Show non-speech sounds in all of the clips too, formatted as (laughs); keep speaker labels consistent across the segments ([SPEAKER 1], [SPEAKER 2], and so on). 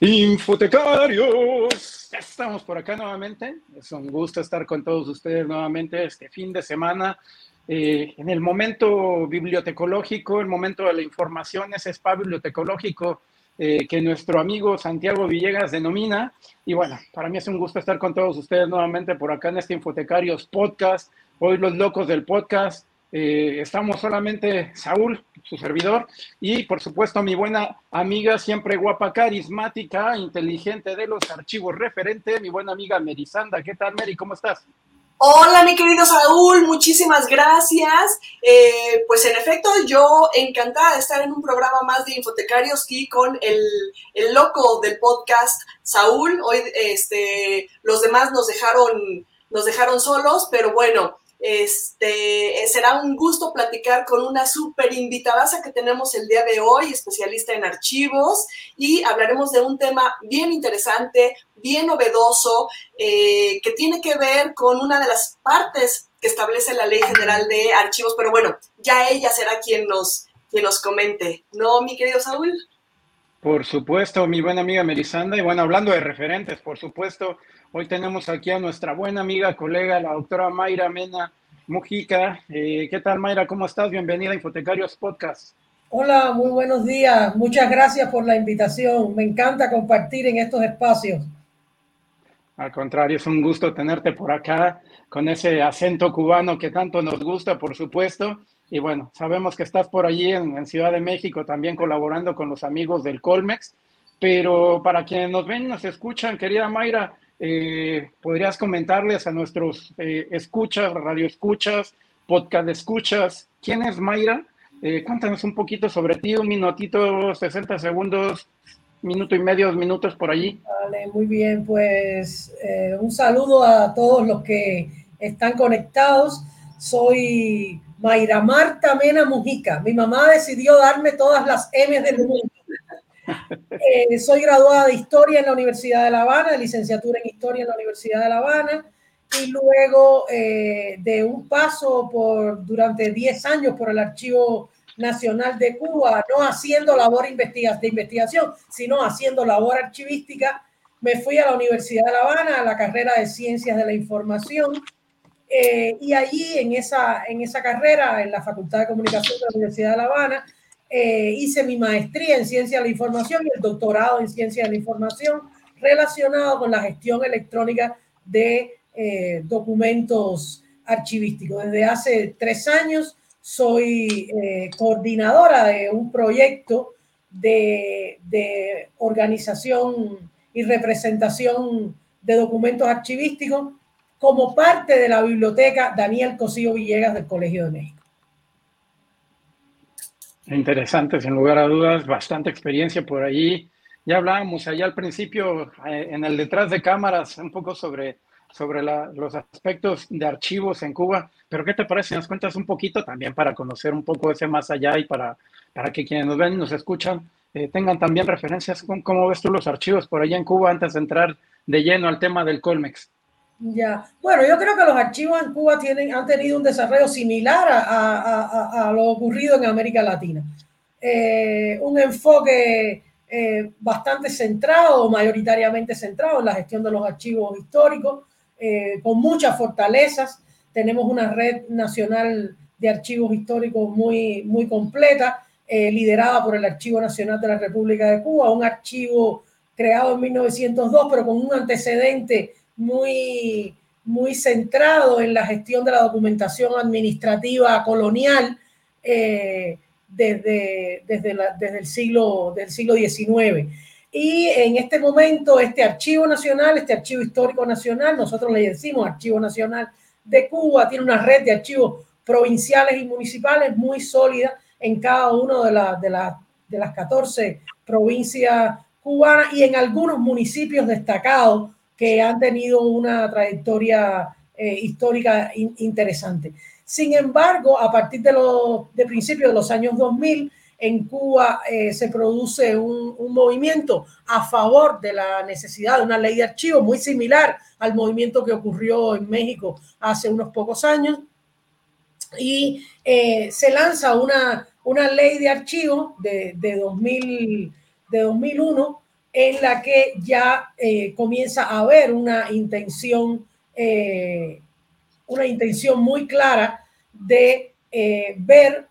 [SPEAKER 1] Infotecarios, estamos por acá nuevamente. Es un gusto estar con todos ustedes nuevamente este fin de semana. Eh, en el momento bibliotecológico, el momento de la información, ese spa bibliotecológico eh, que nuestro amigo Santiago Villegas denomina. Y bueno, para mí es un gusto estar con todos ustedes nuevamente por acá en este Infotecarios Podcast. Hoy los locos del podcast. Eh, estamos solamente Saúl, su servidor, y por supuesto mi buena amiga, siempre guapa, carismática, inteligente de los archivos referente, mi buena amiga Merisanda. ¿Qué tal, Meri? ¿Cómo estás?
[SPEAKER 2] Hola, mi querido Saúl, muchísimas gracias. Eh, pues en efecto, yo encantada de estar en un programa más de Infotecarios y con el, el loco del podcast, Saúl. Hoy este, los demás nos dejaron, nos dejaron solos, pero bueno, este, será un gusto platicar con una súper invitada que tenemos el día de hoy, especialista en archivos, y hablaremos de un tema bien interesante, bien novedoso, eh, que tiene que ver con una de las partes que establece la Ley General de Archivos, pero bueno, ya ella será quien nos, quien nos comente, ¿no, mi querido Saúl?
[SPEAKER 1] Por supuesto, mi buena amiga Melisanda, y bueno, hablando de referentes, por supuesto, Hoy tenemos aquí a nuestra buena amiga, colega, la doctora Mayra Mena Mujica. Eh, ¿Qué tal, Mayra? ¿Cómo estás? Bienvenida a Infotecarios Podcast.
[SPEAKER 3] Hola, muy buenos días. Muchas gracias por la invitación. Me encanta compartir en estos espacios.
[SPEAKER 1] Al contrario, es un gusto tenerte por acá con ese acento cubano que tanto nos gusta, por supuesto. Y bueno, sabemos que estás por allí en, en Ciudad de México también colaborando con los amigos del Colmex. Pero para quienes nos ven y nos escuchan, querida Mayra, eh, ¿podrías comentarles a nuestros eh, escuchas, radio escuchas, podcast escuchas, quién es Mayra? Eh, cuéntanos un poquito sobre ti, un minutito, 60 segundos, minuto y medio, dos minutos por allí.
[SPEAKER 3] Vale, muy bien, pues un saludo a todos los que están conectados. Soy Mayra Marta Mena Mujica. Mi mamá decidió darme todas las M del mundo. Eh, soy graduada de Historia en la Universidad de La Habana, licenciatura en Historia en la Universidad de La Habana, y luego eh, de un paso por durante 10 años por el Archivo Nacional de Cuba, no haciendo labor de investigación, sino haciendo labor archivística, me fui a la Universidad de La Habana, a la carrera de Ciencias de la Información, eh, y allí en esa, en esa carrera, en la Facultad de Comunicación de la Universidad de La Habana, eh, hice mi maestría en ciencia de la información y el doctorado en ciencia de la información relacionado con la gestión electrónica de eh, documentos archivísticos. Desde hace tres años soy eh, coordinadora de un proyecto de, de, organización y representación de documentos archivísticos como parte de la biblioteca Daniel Cosío Villegas del Colegio de México.
[SPEAKER 1] Interesante, sin lugar a dudas, bastante experiencia por allí. Ya hablábamos allá al principio, eh, en el detrás de cámaras, un poco sobre, sobre los aspectos de archivos en Cuba, pero ¿qué te parece nos cuentas un poquito también para conocer un poco ese más allá y para, para que quienes nos ven y nos escuchan eh, tengan también referencias con cómo ves tú los archivos por allá en Cuba antes de entrar de lleno al tema del Colmex?
[SPEAKER 3] Ya, bueno, yo creo que los archivos en Cuba tienen, han tenido un desarrollo similar a, lo ocurrido en América Latina. Eh, un enfoque eh, bastante centrado, mayoritariamente centrado en la gestión de los archivos históricos, eh, con muchas fortalezas. Tenemos una red nacional de archivos históricos muy, muy completa, liderada por el Archivo Nacional de la República de Cuba, un archivo creado en 1902, pero con un antecedente muy, muy centrado en la gestión de la documentación administrativa colonial eh, desde, desde, desde, el siglo, del siglo XIX. Y en este momento, este archivo nacional, este archivo histórico nacional, nosotros le decimos Archivo Nacional de Cuba, tiene una red de archivos provinciales y municipales muy sólida en cada una de, la, de, de las 14 provincias cubanas y en algunos municipios destacados que han tenido una trayectoria eh, histórica interesante. Sin embargo, a partir de, los, de principios de los años 2000, en Cuba eh, se produce un, movimiento a favor de la necesidad de una ley de archivos muy similar al movimiento que ocurrió en México hace unos pocos años. Y eh, se lanza una, una ley de archivos de, de, 2000, de 2001 en la que ya eh, comienza a haber una intención, una intención muy clara de ver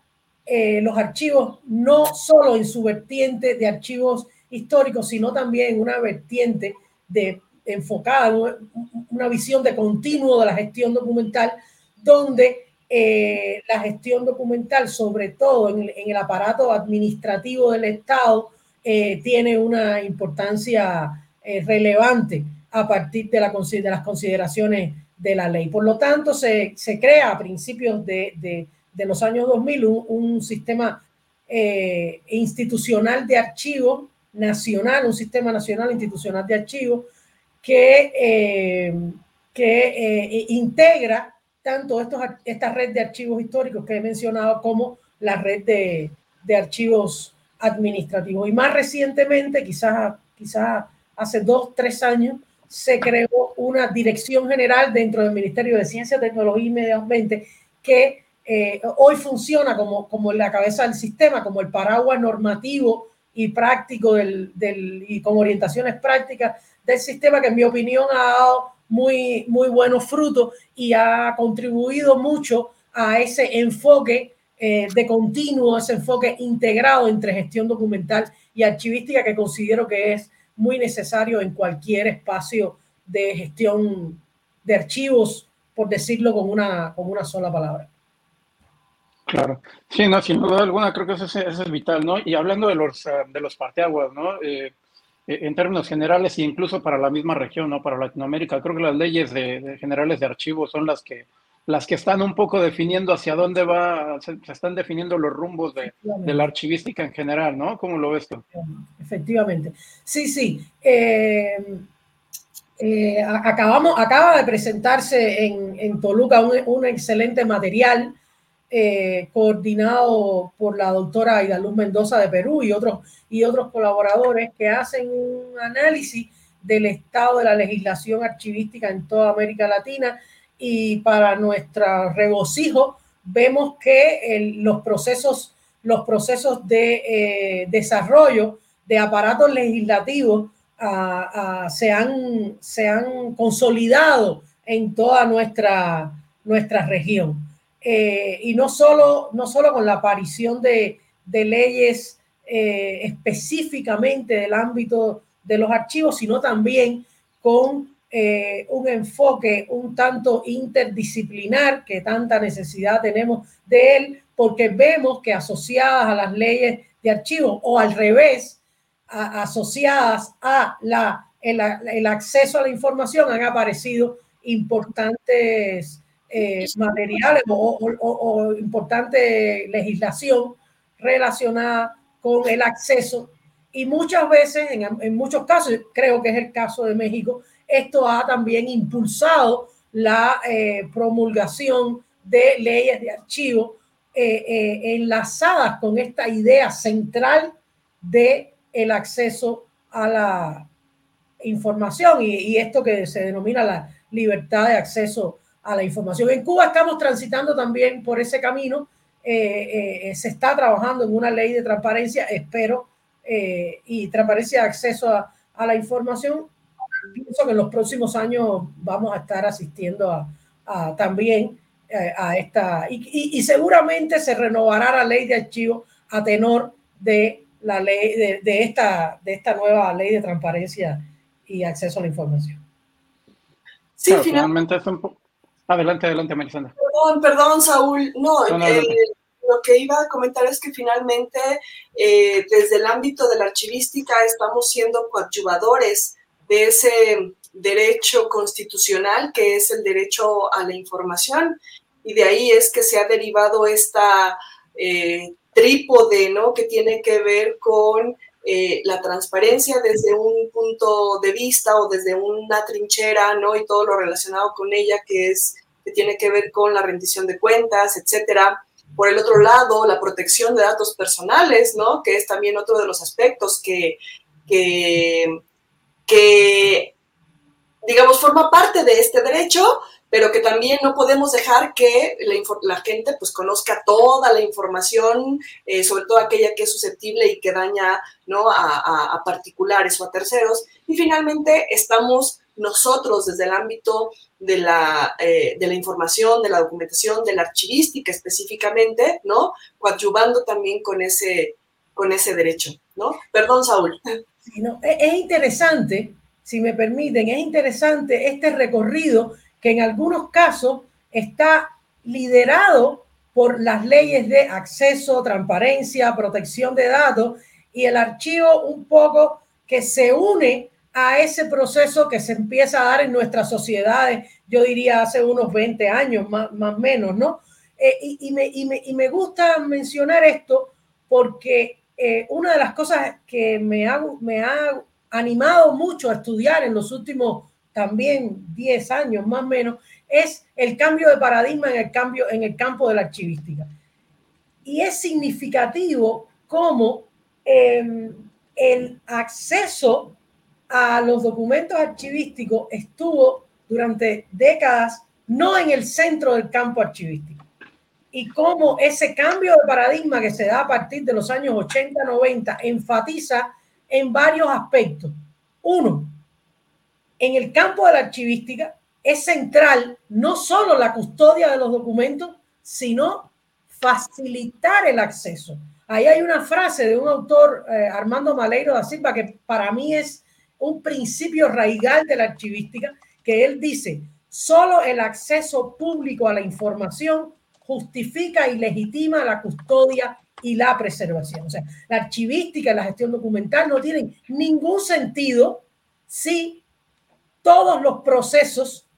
[SPEAKER 3] eh, los archivos no solo en su vertiente de archivos históricos, sino también en una vertiente de enfocada, una visión de continuo de la gestión documental, donde eh, la gestión documental, sobre todo en, el aparato administrativo del Estado, eh, tiene una importancia relevante a partir de, la, las consideraciones de la ley. Por lo tanto, se, se crea a principios de, de los años 2000 un, sistema eh, institucional de archivo nacional, un sistema nacional institucional de archivo que, eh, que eh, integra tanto estos, esta red de archivos históricos que he mencionado como la red de, de archivos administrativos. Y más recientemente, quizás, quizás hace dos, tres años, se creó una dirección general dentro del Ministerio de Ciencia, Tecnología y Medio Ambiente que eh, hoy funciona como, como la cabeza del sistema, como el paraguas normativo y práctico del, del, y con orientaciones prácticas del sistema que en mi opinión ha dado muy, muy buenos frutos y ha contribuido mucho a ese enfoque eh, de continuo, ese enfoque integrado entre gestión documental y archivística que considero que es muy necesario en cualquier espacio de gestión de archivos, por decirlo con una, con una sola palabra.
[SPEAKER 1] Claro, sí, no, sin duda alguna creo que eso es, vital, ¿no? Y hablando de los, ah, de los parteaguas, ¿no? Eh, eh, en términos generales e incluso para la misma región, ¿no? Para Latinoamérica, creo que las leyes de, generales de archivos son las que, las que están un poco definiendo hacia dónde va, se, están definiendo los rumbos de, la archivística en general, ¿no? ¿Cómo lo ves tú?
[SPEAKER 3] Efectivamente. Sí, sí. Eh, acabamos, acaba de presentarse en, en Toluca un, un excelente material eh, coordinado por la doctora Aida Luz Mendoza de Perú y otros, y otros colaboradores que hacen un análisis del estado de la legislación archivística en toda América Latina y para nuestro regocijo vemos que los procesos, los procesos de eh, desarrollo de aparatos legislativos se, han, se han consolidado en toda nuestra, nuestra región. Eh, y no solo, no solo con la aparición de, de leyes eh, específicamente del ámbito de los archivos, sino también con eh, un enfoque un tanto interdisciplinar que tanta necesidad tenemos de él, porque vemos que asociadas a las leyes de archivos o al revés, asociadas a la, el, el acceso a la información, han aparecido importantes eh, materiales o, importante legislación relacionada con el acceso. Y muchas veces, en, muchos casos, creo que es el caso de México, esto ha también impulsado la eh, promulgación de leyes de archivo eh, enlazadas con esta idea central de el acceso a la información y, esto que se denomina la libertad de acceso a la información. En Cuba estamos transitando también por ese camino. Eh, eh, se está trabajando en una ley de transparencia, espero, eh, y transparencia de acceso a, la información. Pienso que en los próximos años vamos a estar asistiendo a, también a esta, y, seguramente se renovará la ley de archivo a tenor de la ley, de, esta, de esta nueva ley de transparencia y acceso a la información.
[SPEAKER 1] Sí, finalmente es un poco Adelante, adelante, Melisandra.
[SPEAKER 2] Perdón, perdón, Saúl. No, eh, lo que iba a comentar es que finalmente, eh, desde el ámbito de la archivística, estamos siendo coadyuvadores de ese derecho constitucional que es el derecho a la información. Y de ahí es que se ha derivado esta eh, trípode, ¿no? Que tiene que ver con la transparencia desde un punto de vista o desde una trinchera, ¿no? Y todo lo relacionado con ella, que es que tiene que ver con la rendición de cuentas, etcétera, Por el otro lado, la protección de datos personales, ¿no? Que es también otro de los aspectos que, que, que digamos, forma parte de este derecho, pero que también no podemos dejar que la, gente pues conozca toda la información, eh, sobre todo aquella que es susceptible y que daña ¿no? a, particulares o a terceros. Y finalmente estamos nosotros desde el ámbito de la, eh, de la información, de la documentación, de la archivística específicamente, ¿no? Coadyuvando también con ese, con ese derecho, ¿no? Perdón, Saúl.
[SPEAKER 3] Es interesante, si me permiten, es interesante este recorrido que en algunos casos está liderado por las leyes de acceso, transparencia, protección de datos y el archivo un poco que se une a ese proceso que se empieza a dar en nuestras sociedades, yo diría hace unos 20 años más o menos, ¿no? Eh, y, me, y, me, y, me, gusta mencionar esto porque eh, una de las cosas que me ha, animado mucho a estudiar en los últimos también 10 años más o menos, es el cambio de paradigma en el, cambio, en el campo de la archivística. Y es significativo cómo em, el acceso a los documentos archivísticos estuvo durante décadas no en el centro del campo archivístico. Y cómo ese cambio de paradigma que se da a partir de los años 80-90 enfatiza en varios aspectos. Uno, en el campo de la archivística es central no solo la custodia de los documentos, sino facilitar el acceso. Ahí hay una frase de un autor, eh, Armando Maleiro da Silva, que para mí es un principio raigal de la archivística, que él dice, solo el acceso público a la información justifica y legitima la custodia y la preservación. O sea, la archivística y la gestión documental no tienen ningún sentido si todos los procesos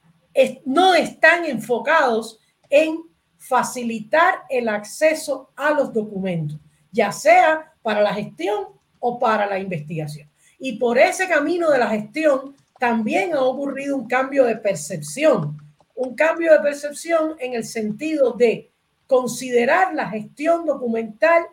[SPEAKER 3] no están enfocados en facilitar el acceso a los documentos, ya sea para la gestión o para la investigación. Y por ese camino de la gestión también ha ocurrido un cambio de percepción, un cambio de percepción en el sentido de considerar la gestión documental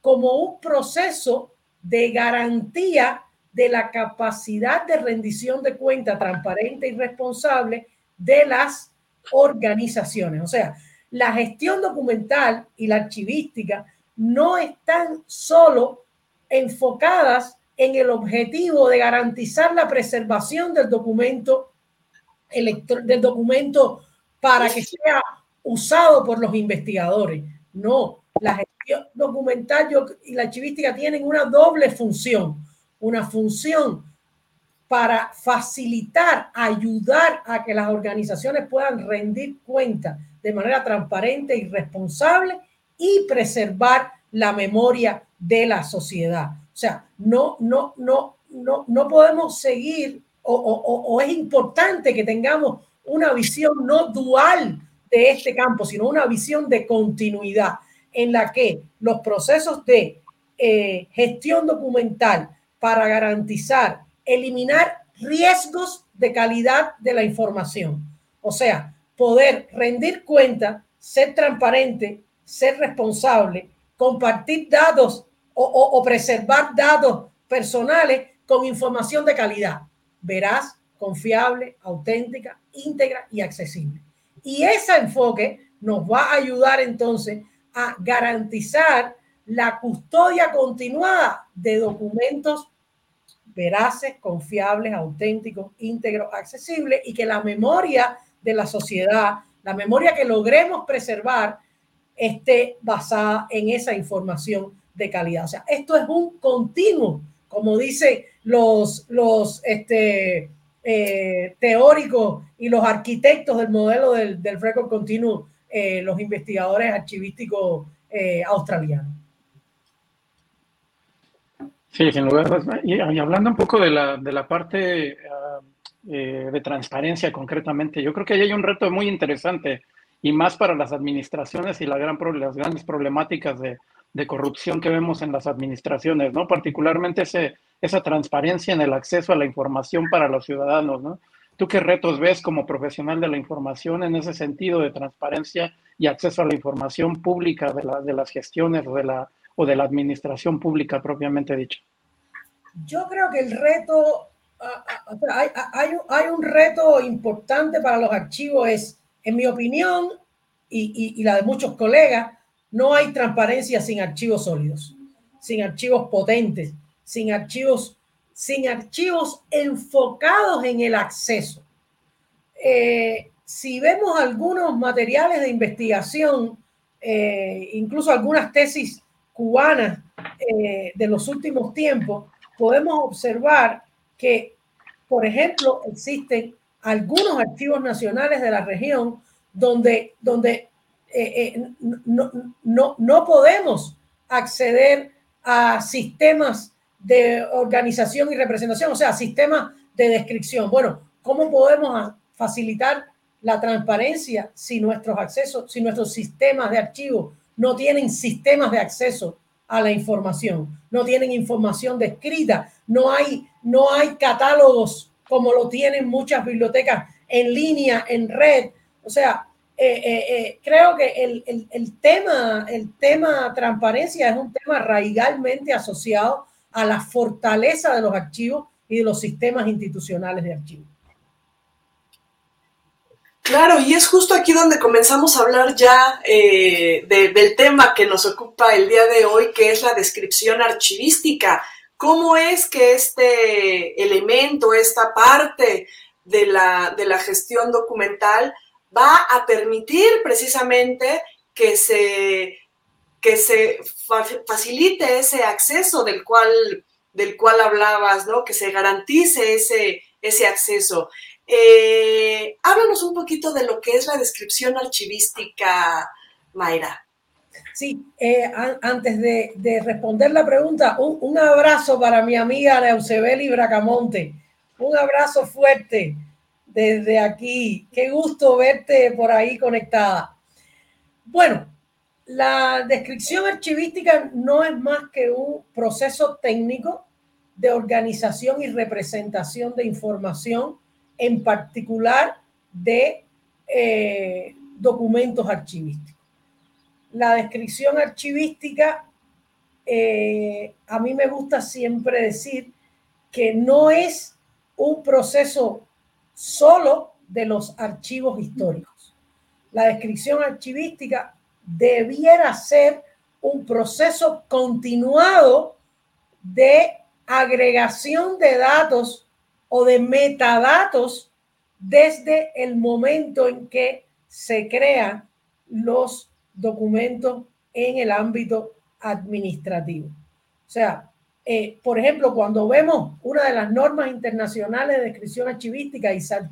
[SPEAKER 3] como un proceso de garantía de la capacidad de rendición de cuenta transparente y responsable de las organizaciones. O sea, la gestión documental y la archivística no están solo enfocadas en el objetivo de garantizar la preservación del documento del documento para que sea usado por los investigadores. No, la gestión documental y la archivística tienen una doble función una función para facilitar, ayudar a que las organizaciones puedan rendir cuenta de manera transparente y responsable y preservar la memoria de la sociedad. O sea, no, no, no, no, no podemos seguir o, es importante que tengamos una visión no dual de este campo, sino una visión de continuidad en la que los procesos de eh, gestión documental, para garantizar, eliminar riesgos de calidad de la información. O sea, poder rendir cuenta, ser transparente, ser responsable, compartir datos o, preservar datos personales con información de calidad, veraz, confiable, auténtica, íntegra y accesible. Y ese enfoque nos va a ayudar entonces a garantizar la custodia continuada de documentos veraces, confiables, auténticos, íntegros, accesibles y que la memoria de la sociedad, la memoria que logremos preservar, esté basada en esa información de calidad. O sea, esto es un continuo, como dicen los, los este, eh, teóricos y los arquitectos del modelo del, del récord continuo, eh, los investigadores archivísticos eh, australianos.
[SPEAKER 1] Sí, sin lugar y, y hablando un poco de la, de la parte eh, de transparencia concretamente, yo creo que ahí hay un reto muy interesante y más para las administraciones y la gran, las grandes problemáticas de, de corrupción que vemos en las administraciones, ¿no? Particularmente ese, esa transparencia en el acceso a la información para los ciudadanos, ¿no? ¿Tú qué retos ves como profesional de la información en ese sentido de transparencia y acceso a la información pública de, la, de las gestiones o de, la, o de la administración pública propiamente dicha?
[SPEAKER 3] Yo creo que el reto, hay, hay, hay un reto importante para los archivos, es, en mi opinión, y, y, y la de muchos colegas, no hay transparencia sin archivos sólidos, sin archivos potentes, sin archivos, sin archivos enfocados en el acceso. Eh, si vemos algunos materiales de investigación, eh, incluso algunas tesis cubanas eh, de los últimos tiempos, podemos observar que, por ejemplo, existen algunos archivos nacionales de la región donde, donde eh, eh, no, no, no podemos acceder a sistemas de organización y representación, o sea, sistemas de descripción. Bueno, ¿cómo podemos facilitar la transparencia si nuestros accesos, si nuestros sistemas de archivos no tienen sistemas de acceso a la información, no tienen información descrita, no hay, no hay catálogos como lo tienen muchas bibliotecas en línea, en red. O sea, eh, eh, eh, creo que el, el, tema, el tema transparencia es un tema radigalmente asociado a la fortaleza de los archivos y de los sistemas institucionales de archivos.
[SPEAKER 2] Claro, y es justo aquí donde comenzamos a hablar ya de, del tema que nos ocupa el día de hoy, que es la descripción archivística. ¿Cómo es que este elemento, esta parte de la, de la gestión documental va a permitir precisamente que se, que se facilite ese acceso del cual, del cual hablabas, ¿no? Que se garantice ese, ese acceso. Eh, háblanos un poquito de lo que es la descripción archivística, Mayra.
[SPEAKER 3] Sí, eh, antes de, de, responder la pregunta, un, abrazo para mi amiga Neusebeli Bracamonte. Un abrazo fuerte desde aquí. Qué gusto verte por ahí conectada. Bueno, la descripción archivística no es más que un proceso técnico de organización y representación de información, en particular de eh, documentos archivísticos. La descripción archivística, eh, a mí me gusta siempre decir que no es un proceso solo de los archivos históricos. La descripción archivística debiera ser un proceso continuado de agregación de datos o de metadatos desde el momento en que se crean los documentos en el ámbito administrativo. O sea, eh, por ejemplo, cuando vemos una de las normas internacionales de descripción archivística, ISAG,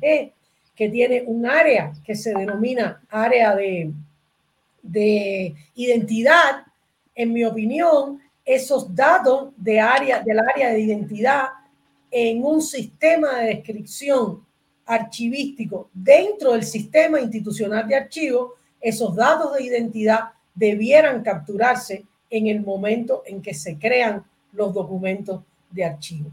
[SPEAKER 3] que tiene un área que se denomina área de, de identidad, en mi opinión, esos datos de área, del área de identidad en un sistema de descripción archivístico dentro del sistema institucional de archivos, esos datos de identidad debieran capturarse en el momento en que se crean los documentos de archivo.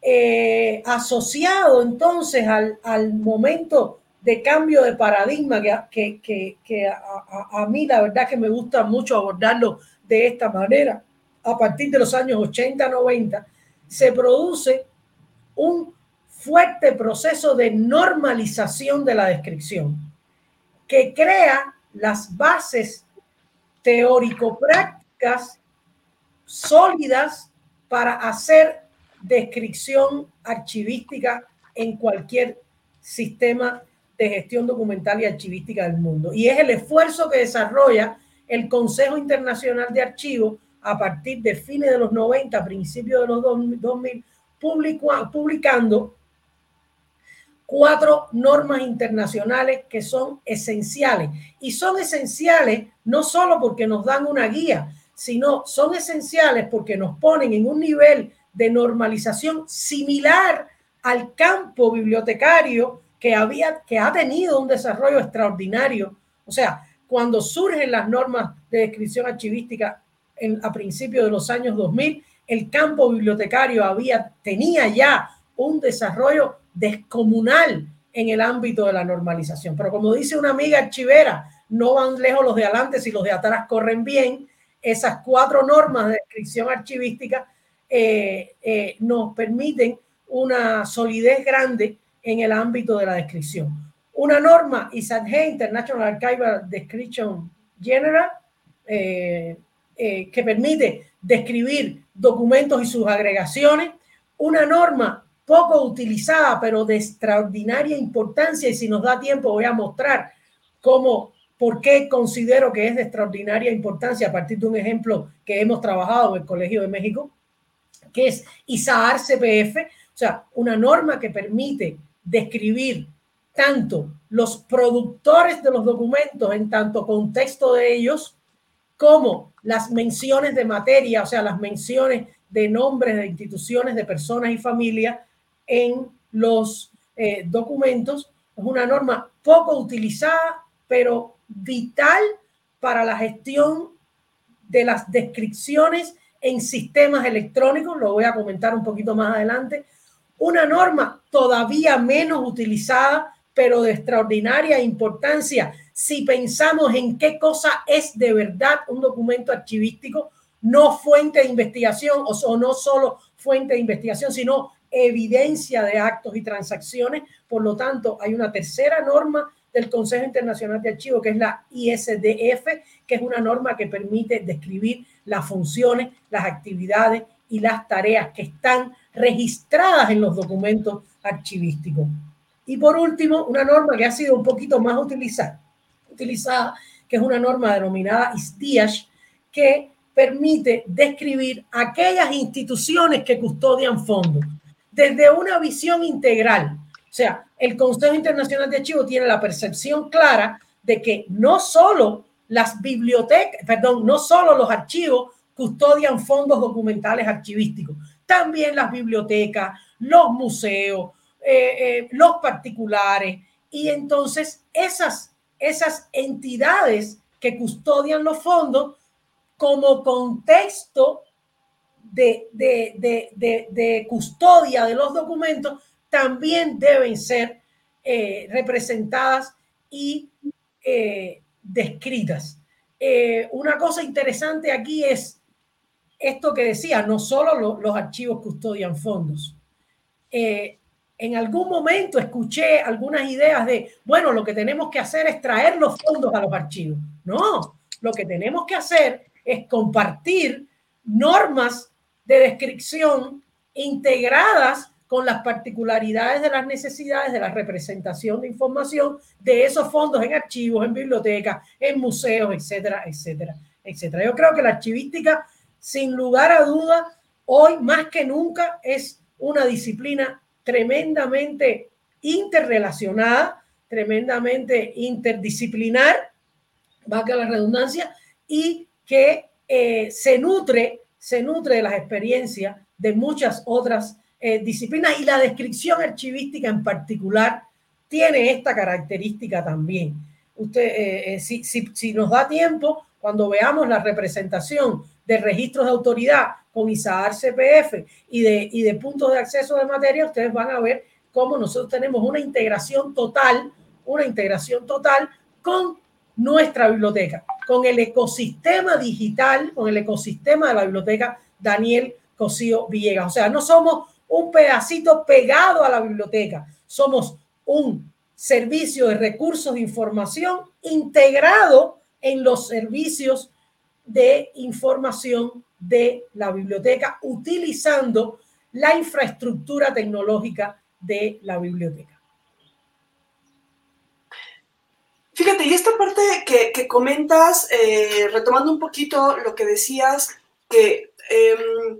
[SPEAKER 3] Eh, asociado entonces al, al, momento de cambio de paradigma que, que, que a, a, a, mí la verdad que me gusta mucho abordarlo de esta manera, a partir de los años 80, 90, se produce un fuerte proceso de normalización de la descripción que crea las bases teórico-prácticas sólidas para hacer descripción archivística en cualquier sistema de gestión documental y archivística del mundo. Y es el esfuerzo que desarrolla el Consejo Internacional de Archivos a partir de fines de los 90, principios de los 2000, publicando cuatro normas internacionales que son esenciales. Y son esenciales no solo porque nos dan una guía, sino son esenciales porque nos ponen en un nivel de normalización similar al campo bibliotecario que había que ha tenido un desarrollo extraordinario. O sea, cuando surgen las normas de descripción archivística en, a principios de los años 2000, el campo bibliotecario había tenía ya un desarrollo descomunal en el ámbito de la normalización. Pero como dice una amiga archivera, no van lejos los de adelante si los de atrás corren bien. Esas cuatro normas de descripción archivística eh, eh, nos permiten una solidez grande en el ámbito de la descripción. Una norma ISADG, International Archival Description General, eh, que permite describir documentos y sus agregaciones. Una norma poco utilizada, pero de extraordinaria importancia, y si nos da tiempo voy a mostrar cómo, por qué considero que es de extraordinaria importancia a partir de un ejemplo que hemos trabajado en el Colegio de México, que es ISAAR CPF, o sea, una norma que permite describir tanto los productores de los documentos en tanto contexto de ellos, como las menciones de materia, o sea, las menciones de nombres de instituciones, de personas y familias en los eh, documentos. Es una norma poco utilizada, pero vital para la gestión de las descripciones en sistemas electrónicos. Lo voy a comentar un poquito más adelante. Una norma todavía menos utilizada, pero de extraordinaria importancia si pensamos en qué cosa es de verdad un documento archivístico, no fuente de investigación o, no solo fuente de investigación, sino evidencia de actos y transacciones. Por lo tanto, hay una tercera norma del Consejo Internacional de Archivos, que es la ISDF, que es una norma que permite describir las funciones, las actividades y las tareas que están registradas en los documentos archivísticos. Y por último, una norma que ha sido un poquito más utilizada, utilizada, que es una norma denominada ISDIASH, que permite describir aquellas instituciones que custodian fondos desde una visión integral. O sea, el Consejo Internacional de Archivos tiene la percepción clara de que no solo las bibliotecas, perdón, no solo los archivos custodian fondos documentales archivísticos, también las bibliotecas, los museos, eh, eh, los particulares. Y entonces esas esas entidades que custodian los fondos como contexto de, custodia de los documentos también deben ser eh, representadas y eh, descritas. Eh, una cosa interesante aquí es esto que decía, no solo los archivos custodian fondos en algún momento escuché algunas ideas de, bueno, lo que tenemos que hacer es traer los fondos a los archivos. No, lo que tenemos que hacer es compartir normas de descripción integradas con las particularidades de las necesidades de la representación de información de esos fondos en archivos, en bibliotecas, en museos, etcétera, etcétera, etcétera. Yo creo que la archivística, sin lugar a duda, hoy más que nunca es una disciplina tremendamente interrelacionada, tremendamente interdisciplinar, valga la redundancia, y que eh, se nutre, se nutre de las experiencias de muchas otras eh, disciplinas y la descripción archivística en particular tiene esta característica también. Usted, eh, si, si, si nos da tiempo, cuando veamos la representación de registros de autoridad con ISAAR CPF y de, y de puntos de acceso de materia, ustedes van a ver cómo nosotros tenemos una integración total, una integración total con nuestra biblioteca, con el ecosistema digital, con el ecosistema de la biblioteca Daniel Cosío Villegas. O sea, no somos un pedacito pegado a la biblioteca, somos un servicio de recursos de información integrado en los servicios de información de la biblioteca utilizando la infraestructura tecnológica de la biblioteca.
[SPEAKER 2] Fíjate, y esta parte que, comentas, eh, retomando un poquito lo que decías, que em,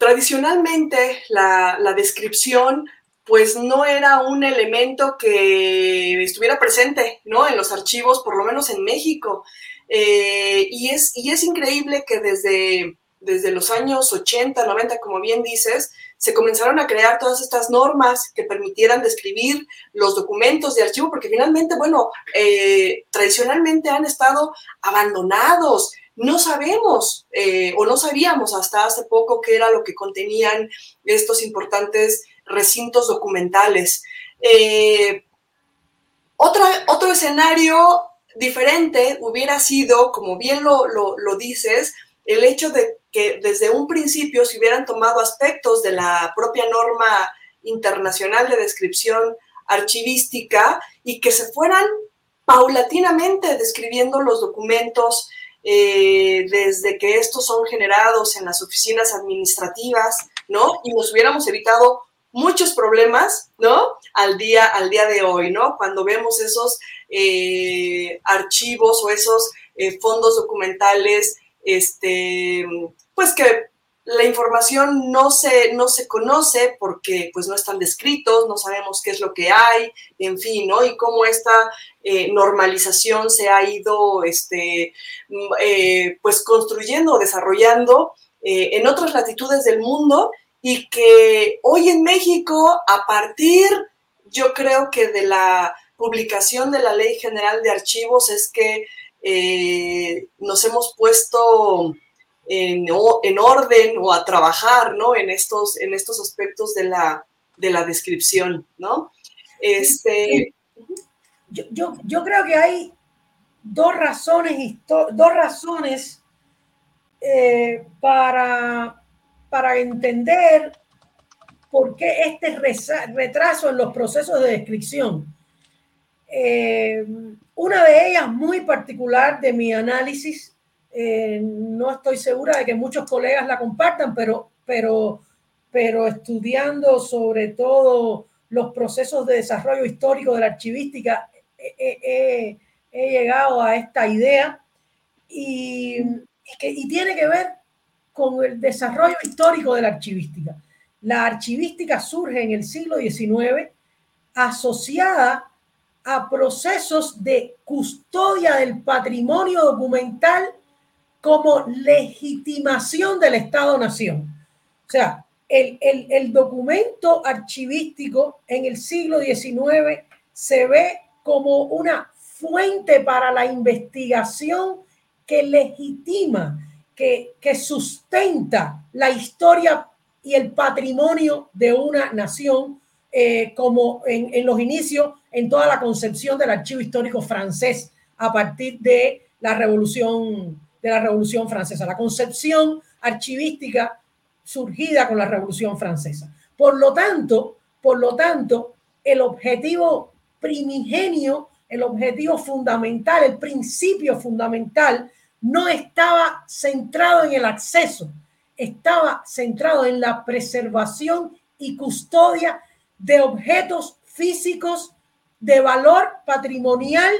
[SPEAKER 2] tradicionalmente la, la, descripción pues no era un elemento que estuviera presente ¿no? en los archivos, por lo menos en México. Eh, y, es, y es increíble que desde, desde los años 80, 90, como bien dices, se comenzaron a crear todas estas normas que permitieran describir los documentos de archivo, porque finalmente, bueno, eh, tradicionalmente han estado abandonados. No sabemos eh, o no sabíamos hasta hace poco qué era lo que contenían estos importantes recintos documentales. otro escenario diferente hubiera sido, como bien lo, lo, dices, el hecho de que desde un principio se hubieran tomado aspectos de la propia norma internacional de descripción archivística y que se fueran paulatinamente describiendo los documentos eh, desde que estos son generados en las oficinas administrativas, ¿no? Y nos hubiéramos evitado muchos problemas, ¿no? Al día, al día de hoy, ¿no? Cuando vemos esos eh, archivos o esos eh, fondos documentales, este, pues que la información no se, no se conoce porque pues no están descritos, no sabemos qué es lo que hay, en fin, ¿no? Y cómo esta eh, normalización se ha ido, este, mm, pues construyendo, desarrollando en otras latitudes del mundo y que hoy en México, a partir, yo creo que de la publicación de la Ley General de Archivos es que eh, nos hemos puesto en, orden o a trabajar ¿no? en, estos, en estos aspectos de la, de la descripción. ¿no? Este,
[SPEAKER 3] yo, yo, creo que hay dos razones, dos razones eh, para, para entender por qué este retraso en los procesos de descripción. Eh, una de ellas muy particular de mi análisis, eh, no estoy segura de que muchos colegas la compartan, pero, pero, pero estudiando sobre todo los procesos de desarrollo histórico de la archivística, he llegado a esta idea y, y tiene que ver con el desarrollo histórico de la archivística. La archivística surge en el siglo XIX asociada a procesos de custodia del patrimonio documental como legitimación del Estado-Nación. O sea, el, el, documento archivístico en el siglo XIX se ve como una fuente para la investigación que legitima, que, que sustenta la historia y el patrimonio de una nación eh, como en, los inicios, en toda la concepción del archivo histórico francés a partir de la revolución, de la revolución francesa, la concepción archivística surgida con la revolución francesa. Por lo tanto, por lo tanto, el objetivo primigenio, el objetivo fundamental, el principio fundamental, no estaba centrado en el acceso, estaba centrado en la preservación y custodia de objetos físicos de valor patrimonial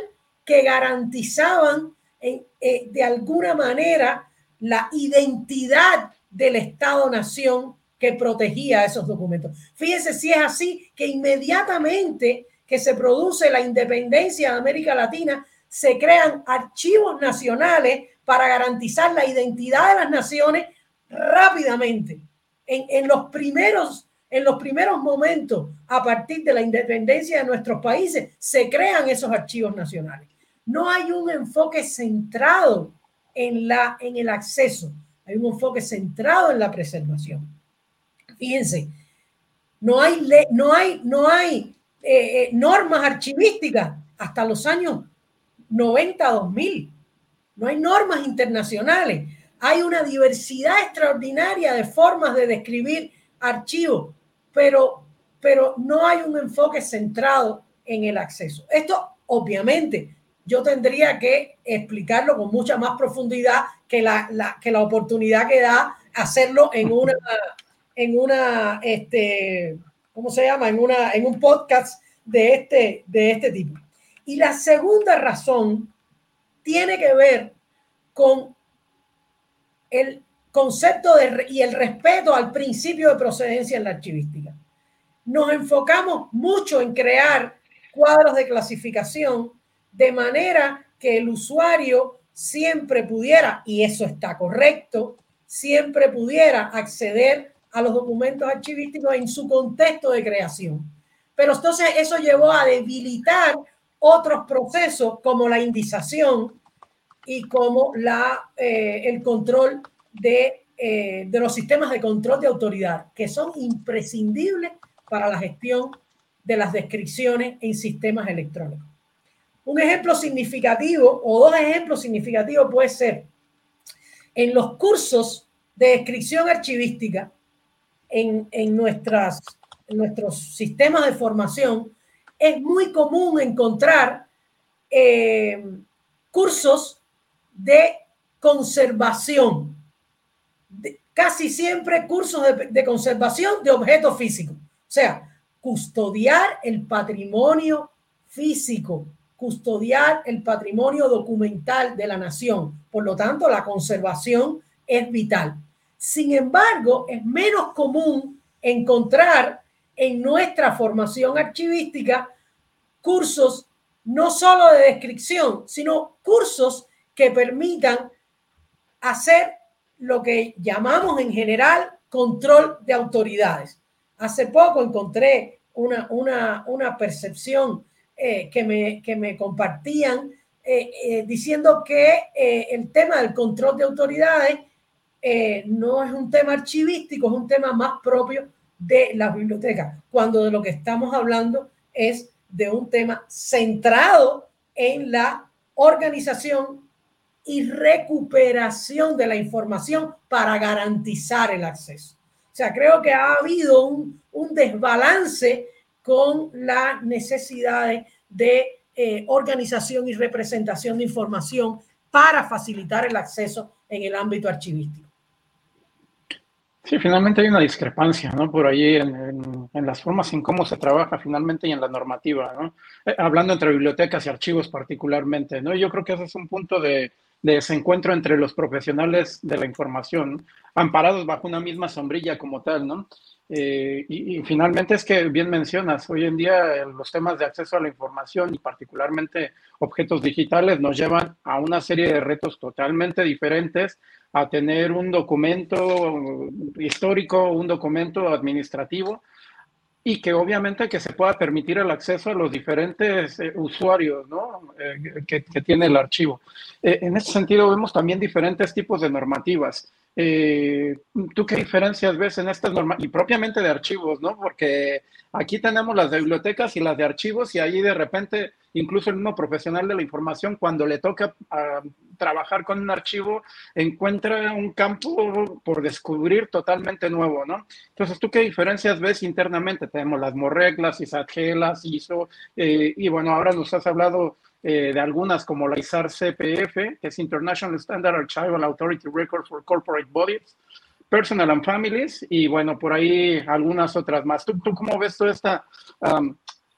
[SPEAKER 3] que garantizaban eh, de alguna manera la identidad del Estado-Nación que protegía esos documentos. Fíjense si es así que inmediatamente que se produce la independencia de América Latina, se crean archivos nacionales para garantizar la identidad de las naciones rápidamente. En, en los primeros en los primeros momentos, a partir de la independencia de nuestros países, se crean esos archivos nacionales. No hay un enfoque centrado en, la, en el acceso, hay un enfoque centrado en la preservación. Fíjense, no hay, no hay, no hay eh, eh, normas archivísticas hasta los años 90-2000. No hay normas internacionales. Hay una diversidad extraordinaria de formas de describir archivos pero, pero no hay un enfoque centrado en el acceso. Esto, obviamente, yo tendría que explicarlo con mucha más profundidad que la, que la oportunidad que da hacerlo en una, en una, este, ¿cómo se llama? En, una, en un podcast de este, de este tipo. Y la segunda razón tiene que ver con el concepto de, y el respeto al principio de procedencia en la archivística. Nos enfocamos mucho en crear cuadros de clasificación de manera que el usuario siempre pudiera, y eso está correcto, siempre pudiera acceder a los documentos archivísticos en su contexto de creación. Pero entonces eso llevó a debilitar otros procesos como la indización y como la, eh, el control eh, de, los sistemas de control de autoridad, que son imprescindibles para la gestión de las descripciones en sistemas electrónicos. Un ejemplo significativo o dos ejemplos significativos puede ser en los cursos de descripción archivística en, nuestras, en nuestros sistemas de formación, es muy común encontrar eh, cursos de conservación, casi siempre cursos de, conservación de objetos físicos, o sea, custodiar el patrimonio físico, custodiar el patrimonio documental de la nación. Por lo tanto, la conservación es vital. Sin embargo, es menos común encontrar en nuestra formación archivística cursos no solo de descripción, sino cursos que permitan hacer lo que llamamos en general control de autoridades. Hace poco encontré una, una, percepción eh, que, me, que me compartían eh, eh, diciendo que el tema del control de autoridades no es un tema archivístico, es un tema más propio de la biblioteca, cuando de lo que estamos hablando es de un tema centrado en la organización y recuperación de la información para garantizar el acceso. O sea, creo que ha habido un, desbalance con las necesidades de eh, organización y representación de información para facilitar el acceso en el ámbito archivístico.
[SPEAKER 1] Sí, finalmente hay una discrepancia, ¿no? Por ahí en, las formas en cómo se trabaja finalmente y en la normativa, ¿no? Eh, hablando entre bibliotecas y archivos particularmente, ¿no? Yo creo que ese es un punto de, de desencuentro entre los profesionales de la información, amparados bajo una misma sombrilla como tal, ¿no? Eh, y, finalmente es que bien mencionas, hoy en día eh, los temas de acceso a la información y particularmente objetos digitales nos llevan a una serie de retos totalmente diferentes a tener un documento histórico, un documento administrativo y que obviamente que se pueda permitir el acceso a los diferentes eh, usuarios ¿no? Que, tiene el archivo. En ese sentido vemos también diferentes tipos de normativas. ¿Tú qué diferencias ves en estas normas y propiamente de archivos, ¿no? Porque aquí tenemos las de bibliotecas y las de archivos y ahí de repente incluso el mismo profesional de la información cuando le toca ah, trabajar con un archivo encuentra un campo por descubrir totalmente nuevo, ¿no? Entonces, ¿tú qué diferencias ves internamente? Tenemos las morreglas, ISATG, las ISO, eh, y bueno, ahora nos has hablado eh, de algunas como la ISAR CPF, que es International Standard Archival Authority Records for Corporate Bodies, Personal and Families, y bueno, por ahí algunas otras más. ¿Tú, cómo ves toda esta,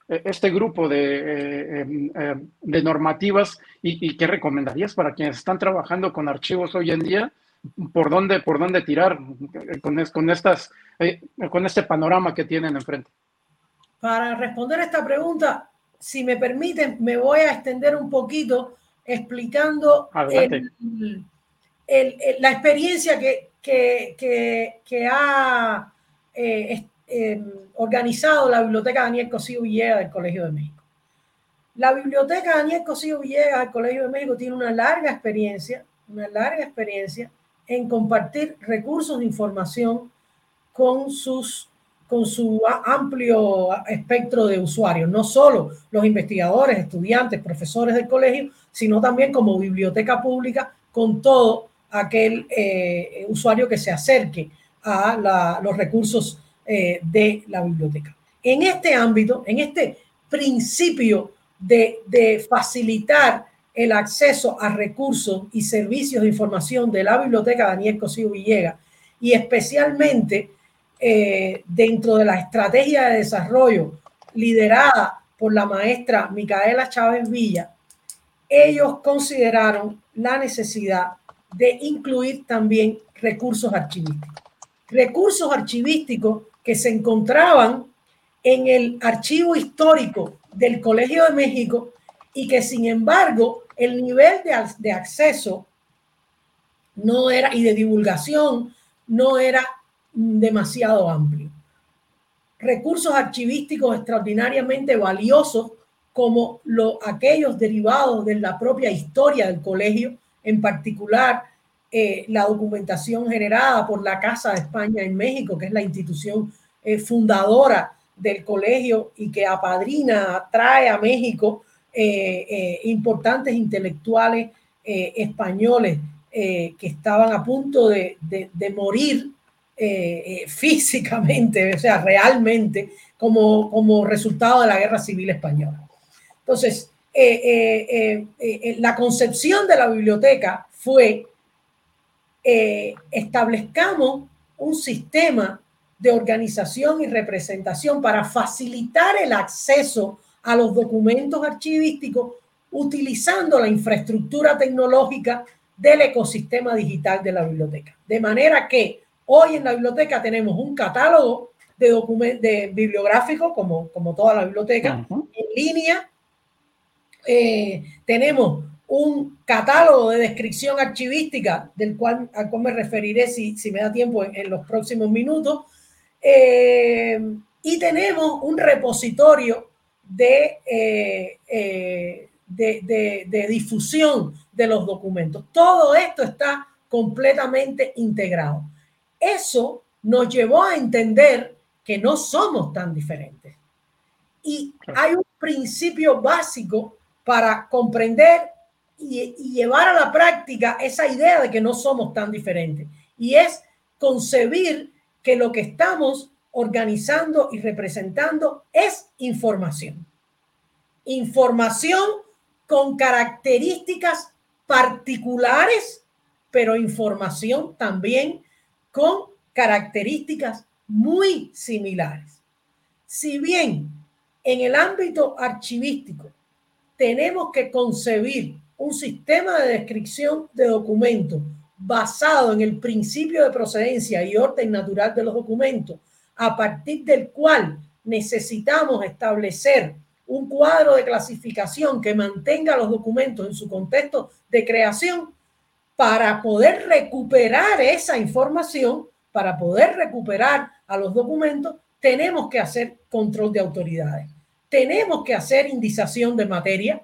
[SPEAKER 1] este grupo de, eh, em, em, de normativas y, qué recomendarías para quienes están trabajando con archivos hoy en día? ¿Por dónde, por dónde tirar con, con, estas, con este panorama que tienen enfrente?
[SPEAKER 3] Para responder esta pregunta, si me permiten, me voy a extender un poquito explicando la experiencia que, que, ha eh, em, organizado la Biblioteca Daniel Cosío Villegas del Colegio de México. La Biblioteca Daniel Cosío Villegas del Colegio de México tiene una larga experiencia, una larga experiencia en compartir recursos de información con sus con su amplio espectro de usuarios, no solo los investigadores, estudiantes, profesores del colegio, sino también como biblioteca pública con todo aquel eh, usuario que se acerque a los recursos eh, de la biblioteca. En este ámbito, en este principio de, de facilitar el acceso a recursos y servicios de información de la biblioteca Daniel Cosío Villegas y especialmente eh, dentro de la estrategia de desarrollo liderada por la maestra Micaela Chávez Villa, ellos consideraron la necesidad de incluir también recursos archivísticos. Recursos archivísticos que se encontraban en el archivo histórico del Colegio de México y que sin embargo el nivel de, de acceso no era y de divulgación no era demasiado amplio. Recursos archivísticos extraordinariamente valiosos como lo, aquellos derivados de la propia historia del colegio, en particular eh, la documentación generada por la Casa de España en México, que es la institución eh, fundadora del colegio y que apadrina, trae a México importantes intelectuales españoles que estaban a punto de morir físicamente, (laughs) o sea, realmente, como, como resultado de la Guerra Civil Española. Entonces, la concepción de la biblioteca fue establezcamos un sistema de organización y representación para facilitar el acceso a los documentos archivísticos utilizando la infraestructura tecnológica del ecosistema digital de la biblioteca. De manera que hoy en la biblioteca tenemos un catálogo de documentos de bibliográfico, como, como toda la biblioteca, en línea. Eh, tenemos un catálogo de descripción archivística, del cual, al cual me referiré si, si me da tiempo en, los próximos minutos. Eh, y tenemos un repositorio de, eh, eh, de, de, difusión de los documentos. Todo esto está completamente integrado. Eso nos llevó a entender que no somos tan diferentes. Y hay un principio básico para comprender y, llevar a la práctica esa idea de que no somos tan diferentes. Y es concebir que lo que estamos organizando y representando es información. Información con características particulares, pero información también con características muy similares. Si bien en el ámbito archivístico tenemos que concebir un sistema de descripción de documentos basado en el principio de procedencia y orden natural de los documentos, a partir del cual necesitamos establecer un cuadro de clasificación que mantenga los documentos en su contexto de creación para poder recuperar esa información, para poder recuperar a los documentos, tenemos que hacer control de autoridades, tenemos que hacer indización de materia,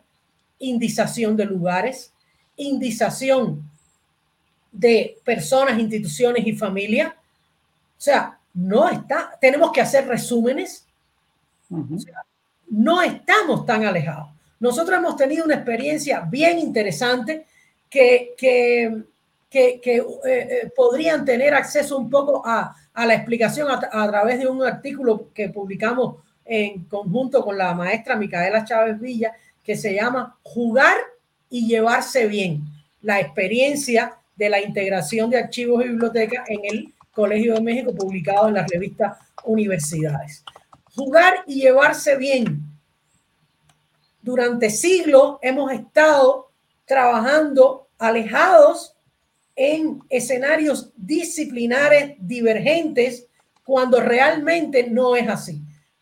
[SPEAKER 3] indización de lugares, indización de personas, instituciones y familias. O sea, no está, tenemos que hacer resúmenes. no estamos tan alejados. Nosotros hemos tenido una experiencia bien interesante que, que, que, eh, eh, podrían tener acceso un poco a, a la explicación a, a, través de un artículo que publicamos en conjunto con la maestra Micaela Chávez Villa, que se llama Jugar y llevarse bien, la experiencia de la integración de archivos y bibliotecas en el Colegio de México, publicado en la revista Universidades. Jugar y llevarse bien. Durante siglos hemos estado trabajando alejados en escenarios disciplinares divergentes cuando realmente no es así.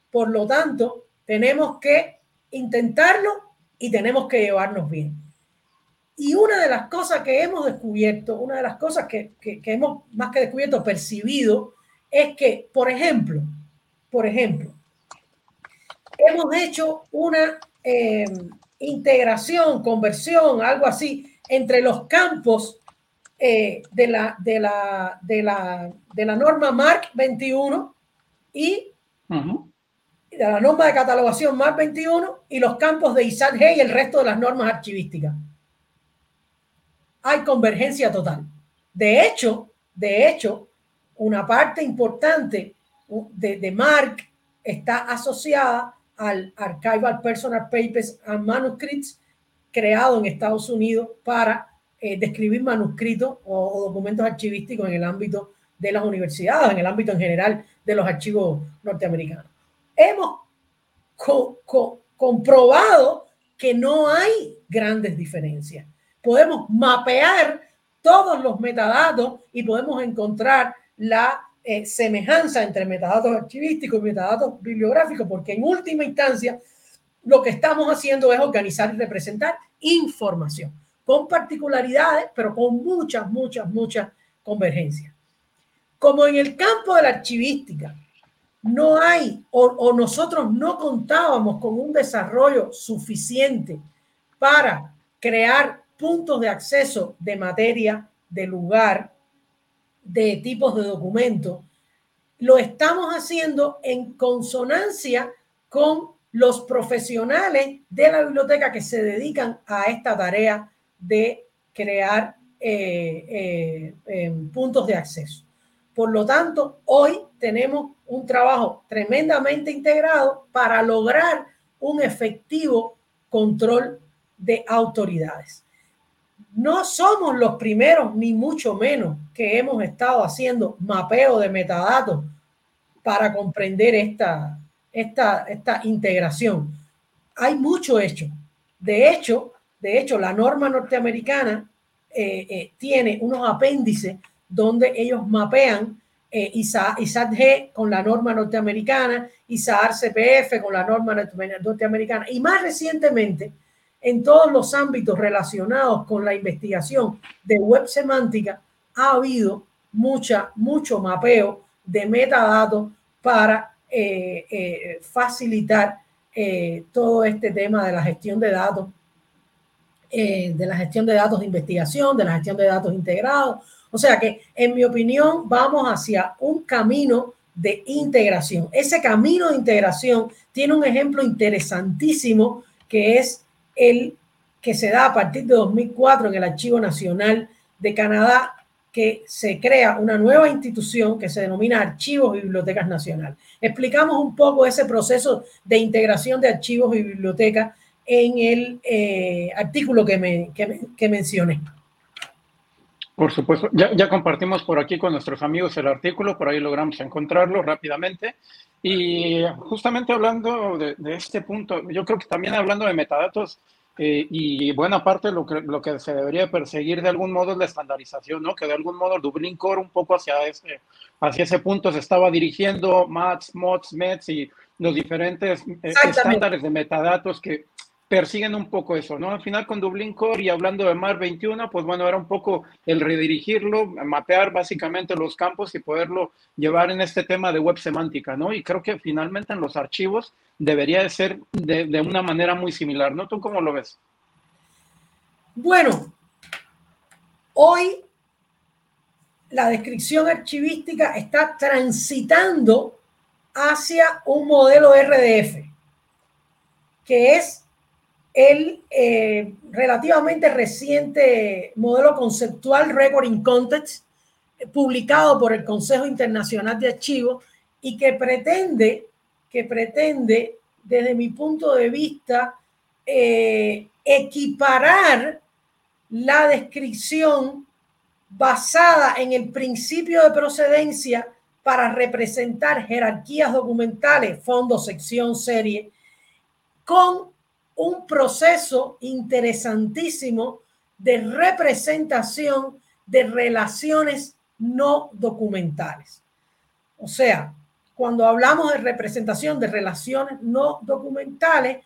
[SPEAKER 3] Por lo tanto, tenemos que intentarlo y tenemos que llevarnos bien. Y una de las cosas que hemos descubierto, una de las cosas que, que, hemos más que descubierto, percibido, es que, por ejemplo, por ejemplo, hemos hecho una eh, integración, conversión, algo así, entre los campos eh, de, la, de, la, de, la, de la norma MARC 21 y de la norma de catalogación más 21 y los campos de ISAT-G y el resto de las normas archivísticas. Hay convergencia total. De hecho, de hecho, una parte importante de, de MARC está asociada al Archival Personal Papers and Manuscripts creado en Estados Unidos para eh, describir manuscritos o, documentos archivísticos en el ámbito de las universidades, en el ámbito en general de los archivos norteamericanos hemos comprobado que no hay grandes diferencias. Podemos mapear todos los metadatos y podemos encontrar la eh, semejanza entre metadatos archivísticos y metadatos bibliográficos, porque en última instancia lo que estamos haciendo es organizar y representar información, con particularidades, pero con muchas, muchas, muchas convergencias. Como en el campo de la archivística, no hay o, nosotros no contábamos con un desarrollo suficiente para crear puntos de acceso de materia, de lugar, de tipos de documentos, lo estamos haciendo en consonancia con los profesionales de la biblioteca que se dedican a esta tarea de crear eh, eh, puntos de acceso. Por lo tanto, hoy tenemos un trabajo tremendamente integrado para lograr un efectivo control de autoridades. No somos los primeros, ni mucho menos, que hemos estado haciendo mapeo de metadatos para comprender esta, esta, esta integración. Hay mucho hecho. De hecho, de hecho, la norma norteamericana eh, eh, tiene unos apéndices donde ellos mapean eh, ISAT-G con la norma norteamericana, ISAR-CPF con la norma norteamericana y más recientemente en todos los ámbitos relacionados con la investigación de web semántica ha habido mucha, mucho mapeo de metadatos para eh, eh, facilitar eh, todo este tema de la gestión de datos, de la gestión de datos de investigación, de la gestión de datos integrados. O sea que, en mi opinión, vamos hacia un camino de integración. Ese camino de integración tiene un ejemplo interesantísimo que es el que se da a partir de 2004 en el Archivo Nacional de Canadá, que se crea una nueva institución que se denomina Archivos y Bibliotecas Nacionales. Explicamos un poco ese proceso de integración de archivos y bibliotecas en el eh, artículo que, me, que, mencioné.
[SPEAKER 1] Por supuesto, ya, ya, compartimos por aquí con nuestros amigos el artículo, por ahí logramos encontrarlo rápidamente. Y justamente hablando de, este punto, yo creo que también hablando de metadatos, eh, y buena parte lo que, lo que se debería perseguir de algún modo es la estandarización, ¿no? Que de algún modo Dublin Core un poco hacia ese, hacia ese punto se estaba dirigiendo, MATS, MODS, METS y los diferentes eh, estándares de metadatos que, persiguen un poco eso, ¿no? Al final con Dublin Core y hablando de MAR 21, pues bueno, era un poco el redirigirlo, mapear básicamente los campos y poderlo llevar en este tema de web semántica, ¿no? Y creo que finalmente en los archivos debería de ser de, de una manera muy similar, ¿no? ¿Tú cómo lo ves?
[SPEAKER 3] Bueno, hoy la descripción archivística está transitando hacia un modelo RDF, que es el eh, relativamente reciente modelo conceptual Recording Context, publicado por el Consejo Internacional de Archivos y que pretende, que pretende, desde mi punto de vista, eh, equiparar la descripción basada en el principio de procedencia para representar jerarquías documentales, fondo, sección, serie, con un proceso interesantísimo de representación de relaciones no documentales. O sea, cuando hablamos de representación de relaciones no documentales,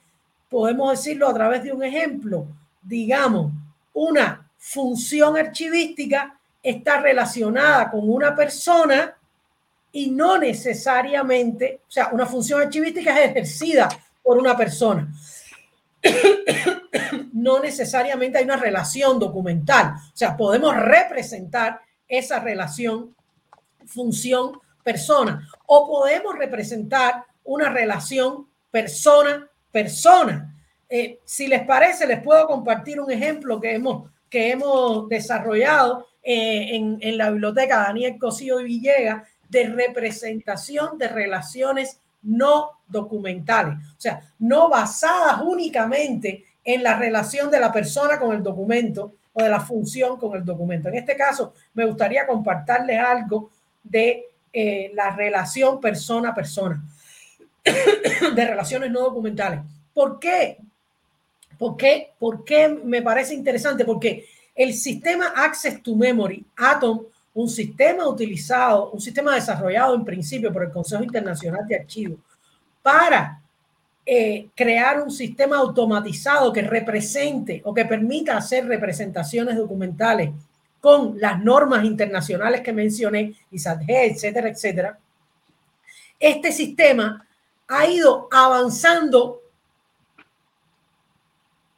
[SPEAKER 3] podemos decirlo a través de un ejemplo. Digamos, una función archivística está relacionada con una persona y no necesariamente, o sea, una función archivística es ejercida por una persona no necesariamente hay una relación documental. O sea, podemos representar esa relación función-persona o podemos representar una relación persona-persona. Eh, si les parece, les puedo compartir un ejemplo que hemos, que hemos desarrollado eh, en, en, la biblioteca Daniel Cosío y Villegas de representación de relaciones no documentales, o sea, no basadas únicamente en la relación de la persona con el documento o de la función con el documento. En este caso, me gustaría compartirles algo de eh, la relación persona-persona, (coughs) de relaciones no documentales. ¿Por qué? ¿Por qué? ¿Por qué me parece interesante? Porque el sistema Access to Memory, Atom, un sistema utilizado, un sistema desarrollado en principio por el Consejo Internacional de Archivos para eh, crear un sistema automatizado que represente o que permita hacer representaciones documentales con las normas internacionales que mencioné, ISAT-G, etcétera, etcétera. Este sistema ha ido avanzando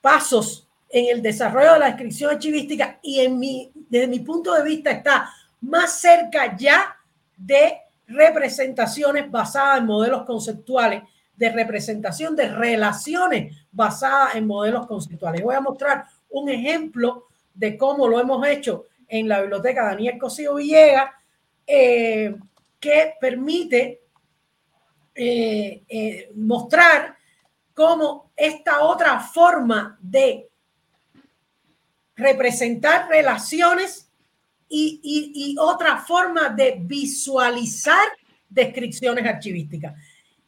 [SPEAKER 3] pasos en el desarrollo de la descripción archivística y en mi, desde mi punto de vista está más cerca ya de representaciones basadas en modelos conceptuales de representación de relaciones basadas en modelos conceptuales. Voy a mostrar un ejemplo de cómo lo hemos hecho en la biblioteca Daniel Cosío Villegas, eh, que permite eh, eh, mostrar cómo esta otra forma de representar relaciones y, otra forma de visualizar descripciones archivísticas.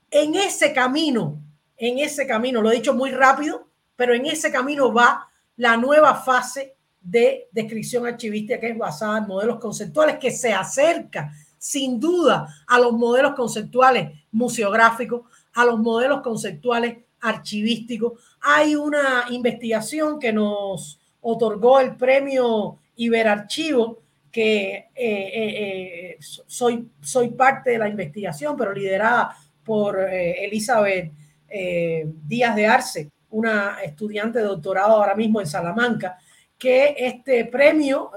[SPEAKER 3] En ese camino, en ese camino, lo he dicho muy rápido, pero en ese camino va la nueva fase de descripción archivística que es basada en modelos conceptuales, que se acerca sin duda a los modelos conceptuales museográficos, a los modelos conceptuales archivísticos. Hay una investigación que nos otorgó el premio Iberarchivo, que eh, eh, eh, soy, soy parte de la investigación, pero liderada por Elizabeth Díaz de Arce, una estudiante de doctorado ahora mismo en Salamanca, que este premio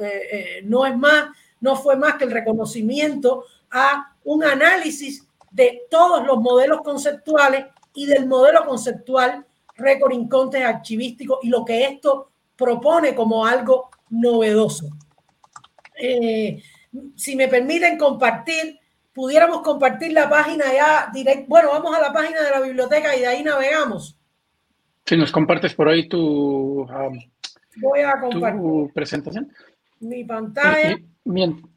[SPEAKER 3] no es más, no fue más que el reconocimiento a un análisis de todos los modelos conceptuales y del modelo conceptual récord incontes archivístico y lo que esto propone como algo novedoso. Eh, si me permiten compartir, pudiéramos compartir la página ya directo. Bueno, vamos a la página de la biblioteca y de ahí navegamos.
[SPEAKER 1] Si nos compartes por ahí tu, um,
[SPEAKER 3] Voy a compartir
[SPEAKER 1] tu presentación.
[SPEAKER 3] Mi pantalla.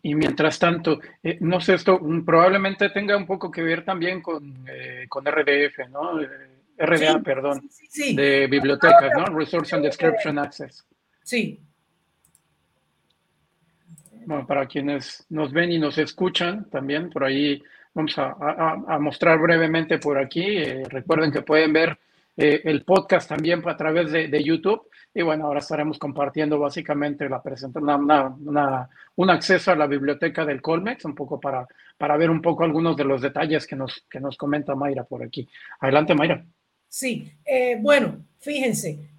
[SPEAKER 1] Y, mientras tanto, eh, no sé, esto probablemente tenga un poco que ver también con, eh, con RDF, ¿no? RDA, perdón, de bibliotecas, ¿no? Resource and Description Access.
[SPEAKER 3] Sí,
[SPEAKER 1] bueno, para quienes nos ven y nos escuchan también, por ahí vamos a, mostrar brevemente por aquí. Eh, recuerden que pueden ver eh, el podcast también a través de, YouTube. Y bueno, ahora estaremos compartiendo básicamente la presentación, un acceso a la biblioteca del Colmex, un poco para, para ver un poco algunos de los detalles que nos, que nos comenta Mayra por aquí. Adelante, Mayra.
[SPEAKER 3] Sí, eh, bueno, fíjense,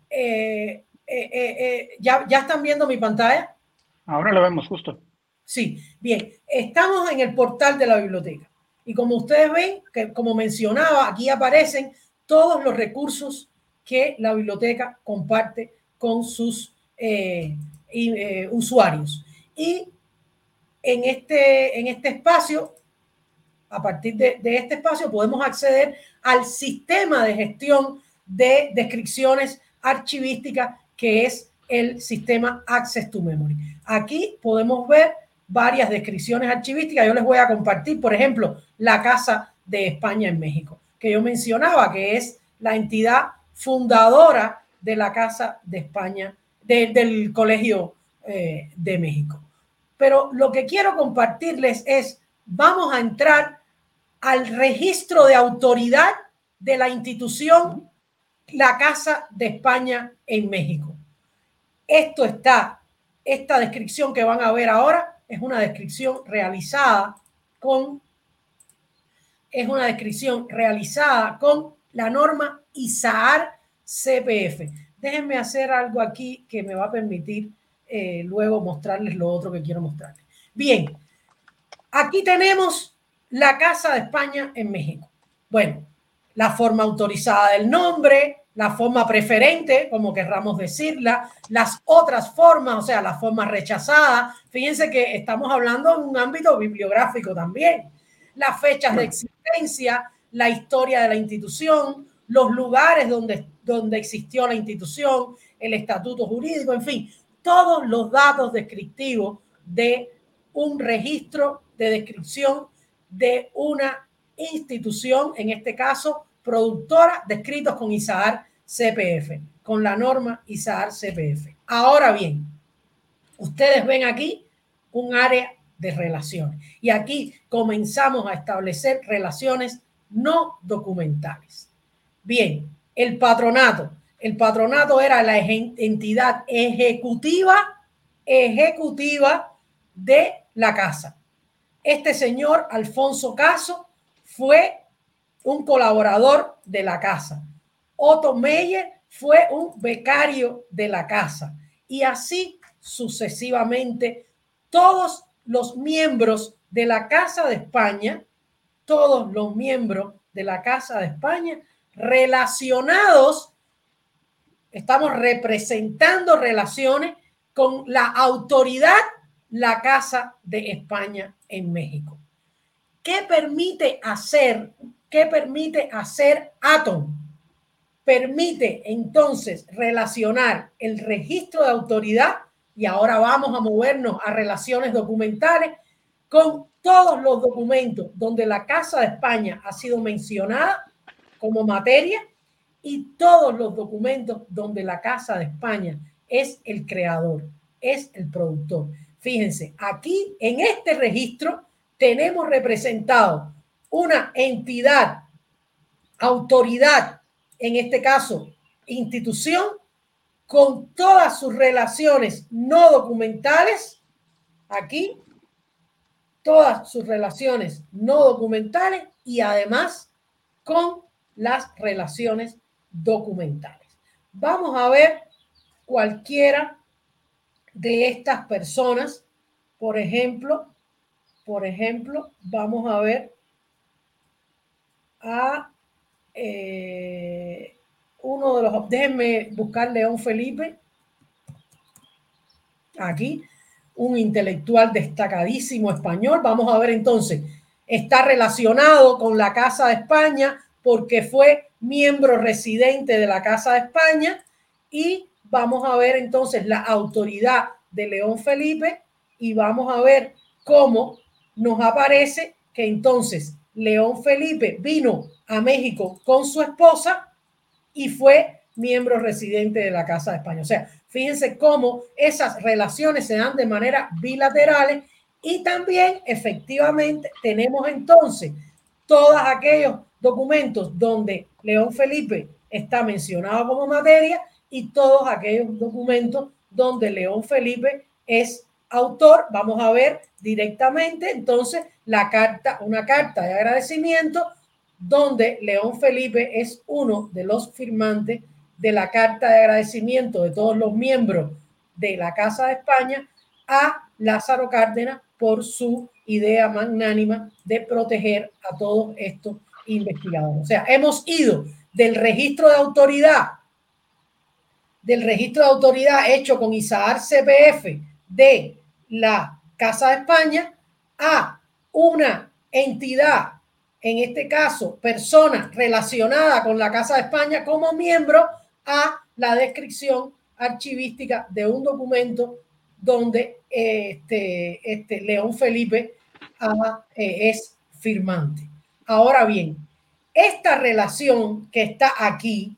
[SPEAKER 3] ¿ya, ¿ya están viendo mi pantalla?
[SPEAKER 1] Ahora lo vemos justo.
[SPEAKER 3] Sí, bien. Estamos en el portal de la biblioteca. Y como ustedes ven, que como mencionaba, aquí aparecen todos los recursos que la biblioteca comparte con sus eh, eh, usuarios. Y en este, en este espacio, a partir de, de, este espacio, podemos acceder al sistema de gestión de descripciones archivísticas que es el sistema Access to Memory. Aquí podemos ver varias descripciones archivísticas. Yo les voy a compartir, por ejemplo, la Casa de España en México, que yo mencionaba, que es la entidad fundadora de la Casa de España, del Colegio eh, de México. Pero lo que quiero compartirles es, vamos a entrar al registro de autoridad de la institución, la Casa de España en México. Esto está, esta descripción que van a ver ahora es una descripción realizada con, es una descripción realizada con la norma ISAAR CPF. Déjenme hacer algo aquí que me va a permitir eh, luego mostrarles lo otro que quiero mostrarles. Bien, aquí tenemos la Casa de España en México. Bueno, la forma autorizada del nombre, la forma preferente, como querramos decirla, las otras formas, o sea, la forma rechazada. Fíjense que estamos hablando en un ámbito bibliográfico también. Las fechas de existencia, la historia de la institución, los lugares donde, donde existió la institución, el estatuto jurídico, en fin, todos los datos descriptivos de un registro de descripción de una institución, en este caso productora de con ISAAR CPF, con la norma ISAAR CPF. Ahora bien, ustedes ven aquí un área de relaciones y aquí comenzamos a establecer relaciones no documentales. Bien, el patronato. El patronato era la entidad ejecutiva, ejecutiva de la casa. Este señor, Alfonso Caso, fue un colaborador de la casa. Otto Meyer fue un becario de la casa y así sucesivamente todos los miembros de la Casa de España, todos los miembros de la Casa de España relacionados, estamos representando relaciones con la autoridad, la Casa de España en México. ¿Qué permite hacer? ¿Qué permite hacer Atom? Permite entonces relacionar el registro de autoridad y ahora vamos a movernos a relaciones documentales con todos los documentos donde la Casa de España ha sido mencionada como materia y todos los documentos donde la Casa de España es el creador, es el productor. Fíjense, aquí en este registro tenemos representado una entidad, autoridad, en este caso, institución, con todas sus relaciones no documentales, aquí, todas sus relaciones no documentales y además con las relaciones documentales. Vamos a ver cualquiera de estas personas, por ejemplo, por ejemplo, vamos a ver a eh, uno de los, déjenme buscar León Felipe, aquí, un intelectual destacadísimo español. Vamos a ver entonces, está relacionado con la Casa de España porque fue miembro residente de la Casa de España. Y vamos a ver entonces la autoridad de León Felipe y vamos a ver cómo nos aparece que entonces León Felipe vino a México con su esposa y fue miembro residente de la Casa de España. O sea, fíjense cómo esas relaciones se dan de manera bilaterales y también efectivamente tenemos entonces todos aquellos documentos donde León Felipe está mencionado como materia y todos aquellos documentos donde León Felipe es autor. Vamos a ver directamente entonces la carta, una carta de agradecimiento donde León Felipe es uno de los firmantes de la carta de agradecimiento de todos los miembros de la Casa de España a Lázaro Cárdenas por su idea magnánima de proteger a todos estos investigadores. O sea, hemos ido del registro de autoridad, del registro de autoridad hecho con Isahar CPF de la Casa de España a una entidad en este caso, persona relacionada con la Casa de España como miembro a la descripción archivística de un documento donde este, este León Felipe ah, eh, es firmante. Ahora bien, esta relación que está aquí,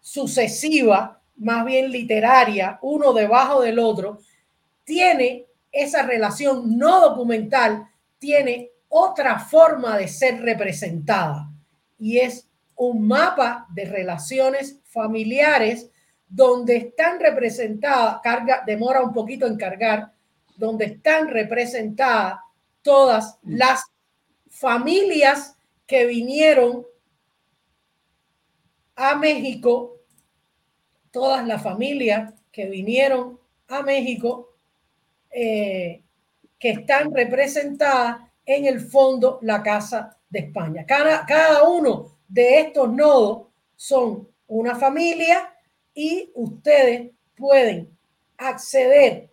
[SPEAKER 3] sucesiva, más bien literaria, uno debajo del otro, tiene esa relación no documental, tiene otra forma de ser representada. Y es un mapa de relaciones familiares donde están representadas, carga, demora un poquito en cargar, donde están representadas todas las familias que vinieron a México, todas las familias que vinieron a México, eh, que están representadas en el fondo la Casa de España. Cada, cada uno de estos nodos son una familia y ustedes pueden acceder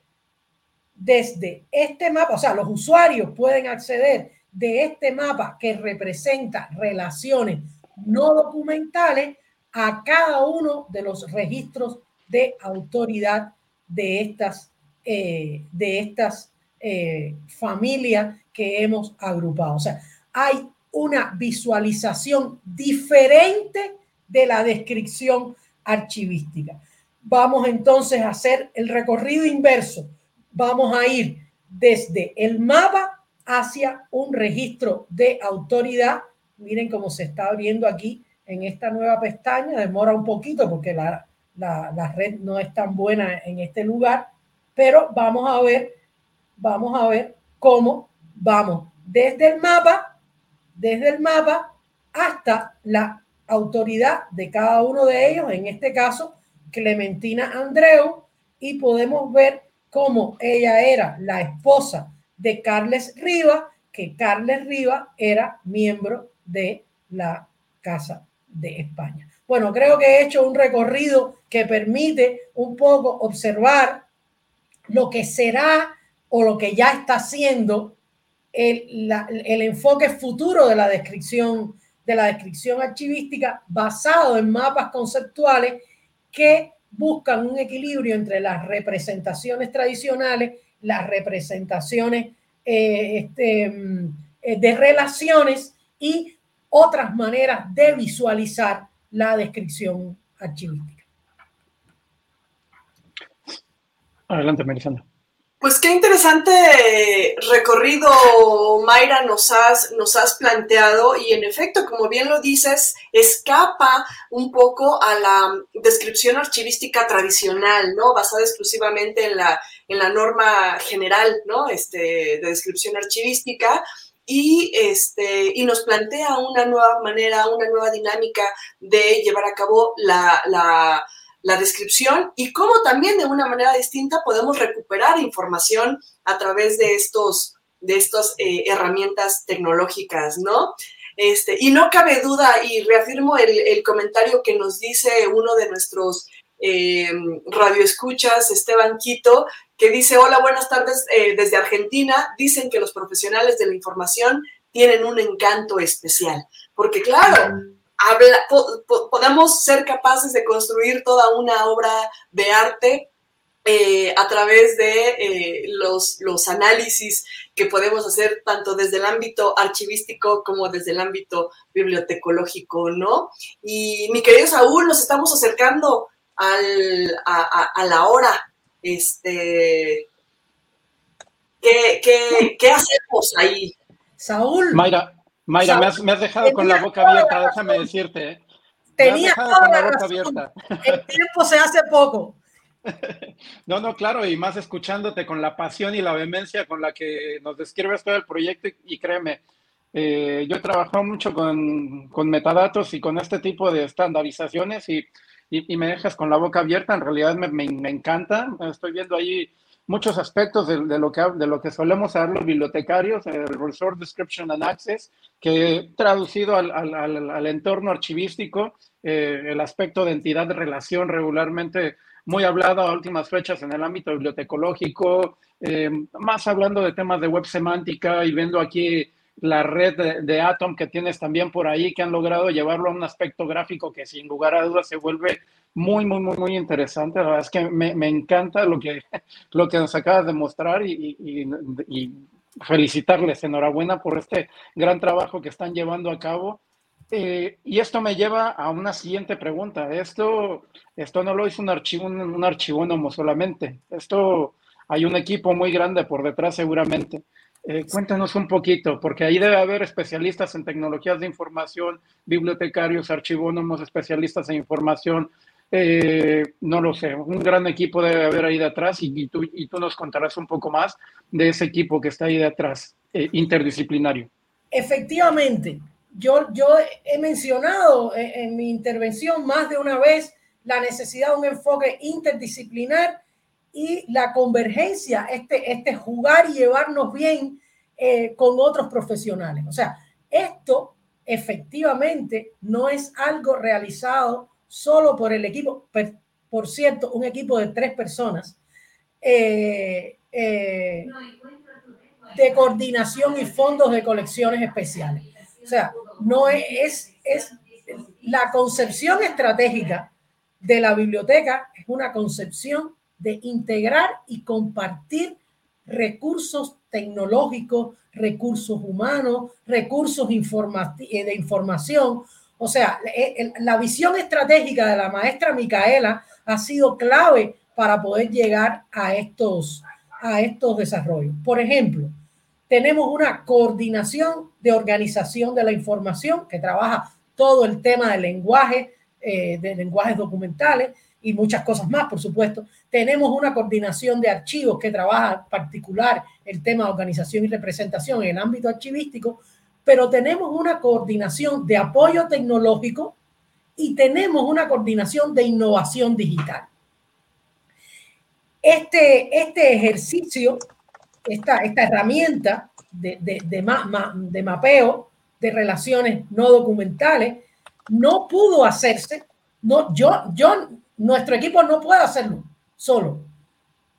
[SPEAKER 3] desde este mapa, o sea, los usuarios pueden acceder de este mapa que representa relaciones no documentales a cada uno de los registros de autoridad de estas, eh, de estas eh, familias que hemos agrupado. O sea, hay una visualización diferente de la descripción archivística. Vamos entonces a hacer el recorrido inverso. Vamos a ir desde el mapa hacia un registro de autoridad. Miren cómo se está abriendo aquí en esta nueva pestaña. Demora un poquito porque la, la red no es tan buena en este lugar, pero vamos a ver, vamos a ver cómo vamos desde el mapa, desde el mapa hasta la autoridad de cada uno de ellos, en este caso Clementina Andreu, y podemos ver cómo ella era la esposa de Carles Riva, que Carles Riva era miembro de la Casa de España. Bueno, creo que he hecho un recorrido que permite un poco observar lo que será o lo que ya está haciendo el, el enfoque futuro de la descripción de la descripción archivística basado en mapas conceptuales que buscan un equilibrio entre las representaciones tradicionales, las representaciones eh, este, mm, de relaciones y otras maneras de visualizar la descripción archivística.
[SPEAKER 1] Adelante, Melisandra.
[SPEAKER 2] Pues qué interesante recorrido, Mayra, nos has, nos has planteado y en efecto, como bien lo dices, escapa un poco a la descripción archivística tradicional, ¿no? Basada exclusivamente en la, en la norma general, ¿no? Este, de descripción archivística y, este, y nos plantea una nueva manera, una nueva dinámica de llevar a cabo la la descripción y cómo también de una manera distinta podemos recuperar información a través de estos de estas eh, herramientas tecnológicas, ¿no? Este, y no cabe duda, y reafirmo el, comentario que nos dice uno de nuestros eh, radioescuchas, Esteban Quito, que dice, hola, buenas tardes eh, desde Argentina. Dicen que los profesionales de la información tienen un encanto especial, porque claro, podemos ser capaces de construir toda una obra de arte eh, a través de eh, los, los análisis que podemos hacer tanto desde el ámbito archivístico como desde el ámbito bibliotecológico, ¿no? Y mi querido Saúl, nos estamos acercando al, a, la hora. Este, ¿qué, qué, qué hacemos ahí?
[SPEAKER 3] Saúl.
[SPEAKER 1] Mayra, Mayra, me, has, dejado con la boca abierta, déjame decirte. ¿eh?
[SPEAKER 3] Tenía toda la, boca abierta. El tiempo se hace poco. (laughs)
[SPEAKER 1] No, no, claro, y más escuchándote con la pasión y la vehemencia con la que nos describes todo el proyecto y, créeme, eh, yo he trabajado mucho con, con, metadatos y con este tipo de estandarizaciones y, y, me dejas con la boca abierta, en realidad me, me, me encanta, estoy viendo ahí muchos aspectos de, lo, que, de lo que solemos hacer los bibliotecarios, el Resource Description and Access, que traducido al, al, al entorno archivístico, eh, el aspecto de entidad de relación regularmente muy hablado a últimas fechas en el ámbito bibliotecológico, eh, más hablando de temas de web semántica y viendo aquí la red de, Atom que tienes también por ahí, que han logrado llevarlo a un aspecto gráfico que sin lugar a dudas se vuelve muy, muy, muy, muy interesante. La verdad es que me, encanta lo que, (laughs) lo que nos acabas de mostrar y, felicitarles, enhorabuena por este gran trabajo que están llevando a cabo. Eh, y esto me lleva a una siguiente pregunta. Esto, esto no lo hizo un archivo, un, un archivónomo solamente. Esto hay un equipo muy grande por detrás seguramente. Eh, cuéntanos un poquito, porque ahí debe haber especialistas en tecnologías de información, bibliotecarios, archivónomos, especialistas en información, eh, no lo sé, un gran equipo debe haber ahí detrás y, tú, y tú nos contarás un poco más de ese equipo que está ahí detrás, eh, interdisciplinario.
[SPEAKER 3] Efectivamente, yo, yo he mencionado en, en, mi intervención más de una vez la necesidad de un enfoque interdisciplinar y la convergencia, este, este jugar y llevarnos bien eh, con otros profesionales. O sea, esto efectivamente no es algo realizado solo por el equipo, por cierto, un equipo de tres personas eh, eh, de coordinación y fondos de colecciones especiales. O sea, no es, es, la concepción estratégica de la biblioteca, es una concepción de integrar y compartir recursos tecnológicos, recursos humanos, recursos de información, o sea, eh, la visión estratégica de la maestra Micaela ha sido clave para poder llegar a estos, a estos desarrollos. Por ejemplo, tenemos una coordinación de organización de la información que trabaja todo el tema del lenguaje, eh, de lenguajes documentales y muchas cosas más, por supuesto. Tenemos una coordinación de archivos que trabaja en particular el tema de organización y representación en el ámbito archivístico, pero tenemos una coordinación de apoyo tecnológico y tenemos una coordinación de innovación digital. Este, este ejercicio, esta, esta herramienta de, de, de, ma, de mapeo de relaciones no documentales, no pudo hacerse, no, yo, yo, nuestro equipo no puede hacerlo solo.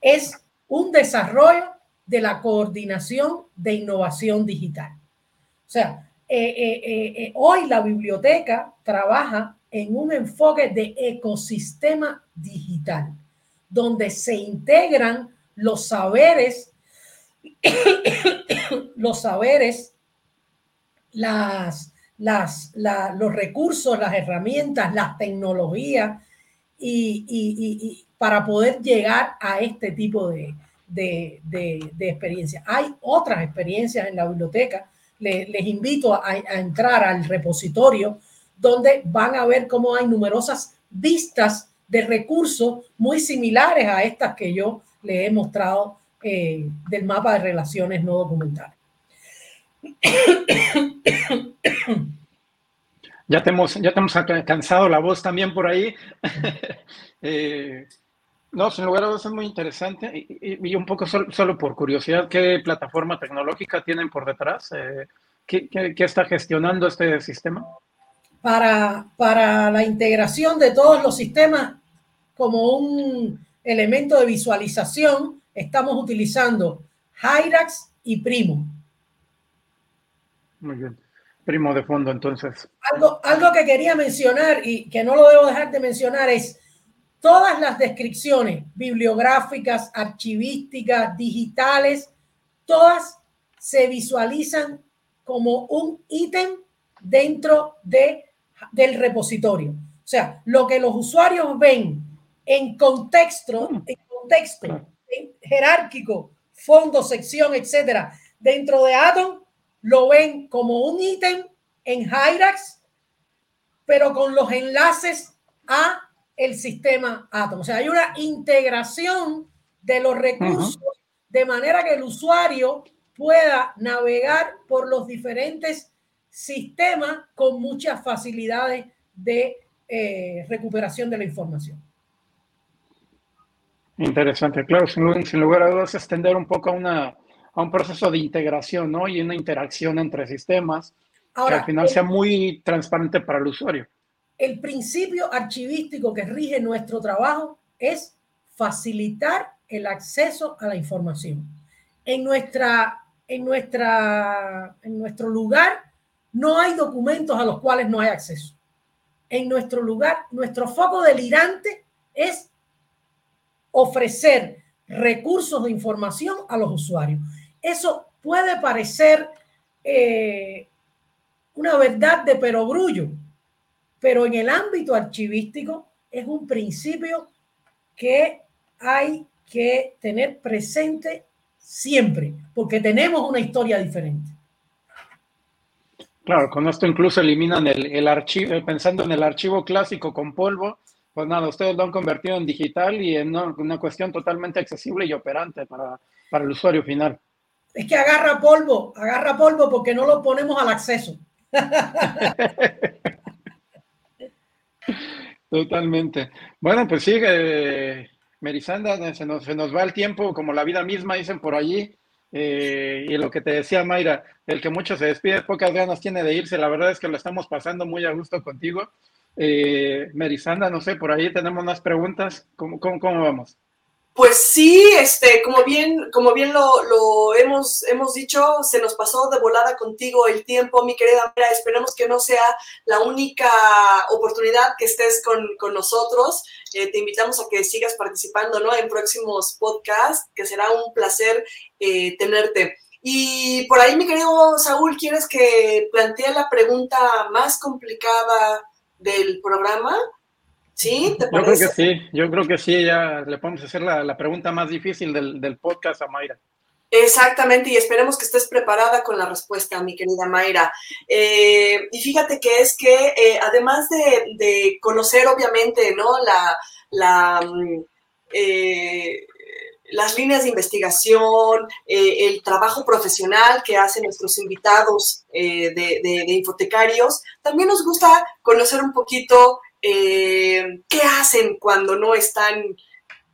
[SPEAKER 3] Es un desarrollo de la coordinación de innovación digital. O sea, eh, eh, eh, hoy la biblioteca trabaja en un enfoque de ecosistema digital, donde se integran los saberes, (coughs) los saberes, las, las, los recursos, las herramientas, las tecnologías, y, para poder llegar a este tipo de, de, de, experiencias. Hay otras experiencias en la biblioteca. les invito a, entrar al repositorio donde van a ver cómo hay numerosas vistas de recursos muy similares a estas que yo le he mostrado eh, del mapa de relaciones no documentales. (coughs)
[SPEAKER 1] Ya te hemos, ya te hemos cansado la voz también por ahí. (laughs) eh, no, sin lugar a dudas es muy interesante y, un poco solo, por curiosidad, ¿qué plataforma tecnológica tienen por detrás? Eh, ¿qué, qué, está gestionando este sistema?
[SPEAKER 3] Para, para la integración de todos los sistemas como un elemento de visualización, estamos utilizando Hyrax y Primo.
[SPEAKER 1] Muy bien. Primo de fondo, entonces.
[SPEAKER 3] Algo, algo que quería mencionar y que no lo debo dejar de mencionar es Todas las descripciones bibliográficas, archivísticas, digitales, todas se visualizan como un ítem dentro de, del repositorio. O sea, lo que los usuarios ven en contexto, mm. en contexto jerárquico, fondo, sección, etcétera, dentro de Atom, lo ven como un ítem en Hyrax, pero con los enlaces a el sistema Atom. O sea, hay una integración de los recursos de manera que el usuario pueda navegar por los diferentes sistemas con muchas facilidades de eh, recuperación de la información.
[SPEAKER 1] Interesante, claro, sin, lugar a dudas, extender un poco a, una, a un proceso de integración ¿no? y una interacción entre sistemas que al final sea muy transparente para el usuario
[SPEAKER 3] el principio archivístico que rige nuestro trabajo es facilitar el acceso a la información. En, nuestra, en, nuestra, en nuestro lugar no hay documentos a los cuales no hay acceso. En nuestro lugar, nuestro foco delirante es ofrecer recursos de información a los usuarios. Eso puede parecer eh, una verdad de perogrullo, pero en el ámbito archivístico es un principio que hay que tener presente siempre, porque tenemos una historia diferente.
[SPEAKER 1] Claro, con esto incluso eliminan el, archivo, eh, pensando en el archivo clásico con polvo, pues nada, ustedes lo han convertido en digital y en una, cuestión totalmente accesible y operante para, para el usuario final.
[SPEAKER 3] Es que agarra polvo, agarra polvo porque no lo ponemos al acceso. (laughs)
[SPEAKER 1] Totalmente. Bueno, pues sí, eh, Merisanda, se nos, se nos va el tiempo, como la vida misma, dicen por allí. Eh, y lo que te decía Mayra, el que mucho se despide, pocas ganas tiene de irse. La verdad es que lo estamos pasando muy a gusto contigo. Eh, Merisanda, no sé, por ahí tenemos unas preguntas. ¿Cómo, cómo, cómo vamos?
[SPEAKER 2] Pues sí, este, como bien, como bien lo, hemos, hemos dicho, se nos pasó de volada contigo el tiempo, mi querida Mira, esperemos que no sea la única oportunidad que estés con, nosotros. Eh, te invitamos a que sigas participando ¿no? en próximos podcasts, que será un placer eh, tenerte. Y por ahí, mi querido Saúl, ¿quieres que plantee la pregunta más complicada del programa? ¿Sí?
[SPEAKER 1] yo creo que sí, yo creo que sí, ya le podemos hacer la, pregunta más difícil del, podcast a Mayra.
[SPEAKER 2] Exactamente, y esperemos que estés preparada con la respuesta, mi querida Mayra. Eh, y fíjate que es que eh, además de, conocer, obviamente, ¿no? La, mm, eh, las líneas de investigación, el trabajo profesional que hacen nuestros invitados de, de, infotecarios, también nos gusta conocer un poquito eh, qué hacen cuando no están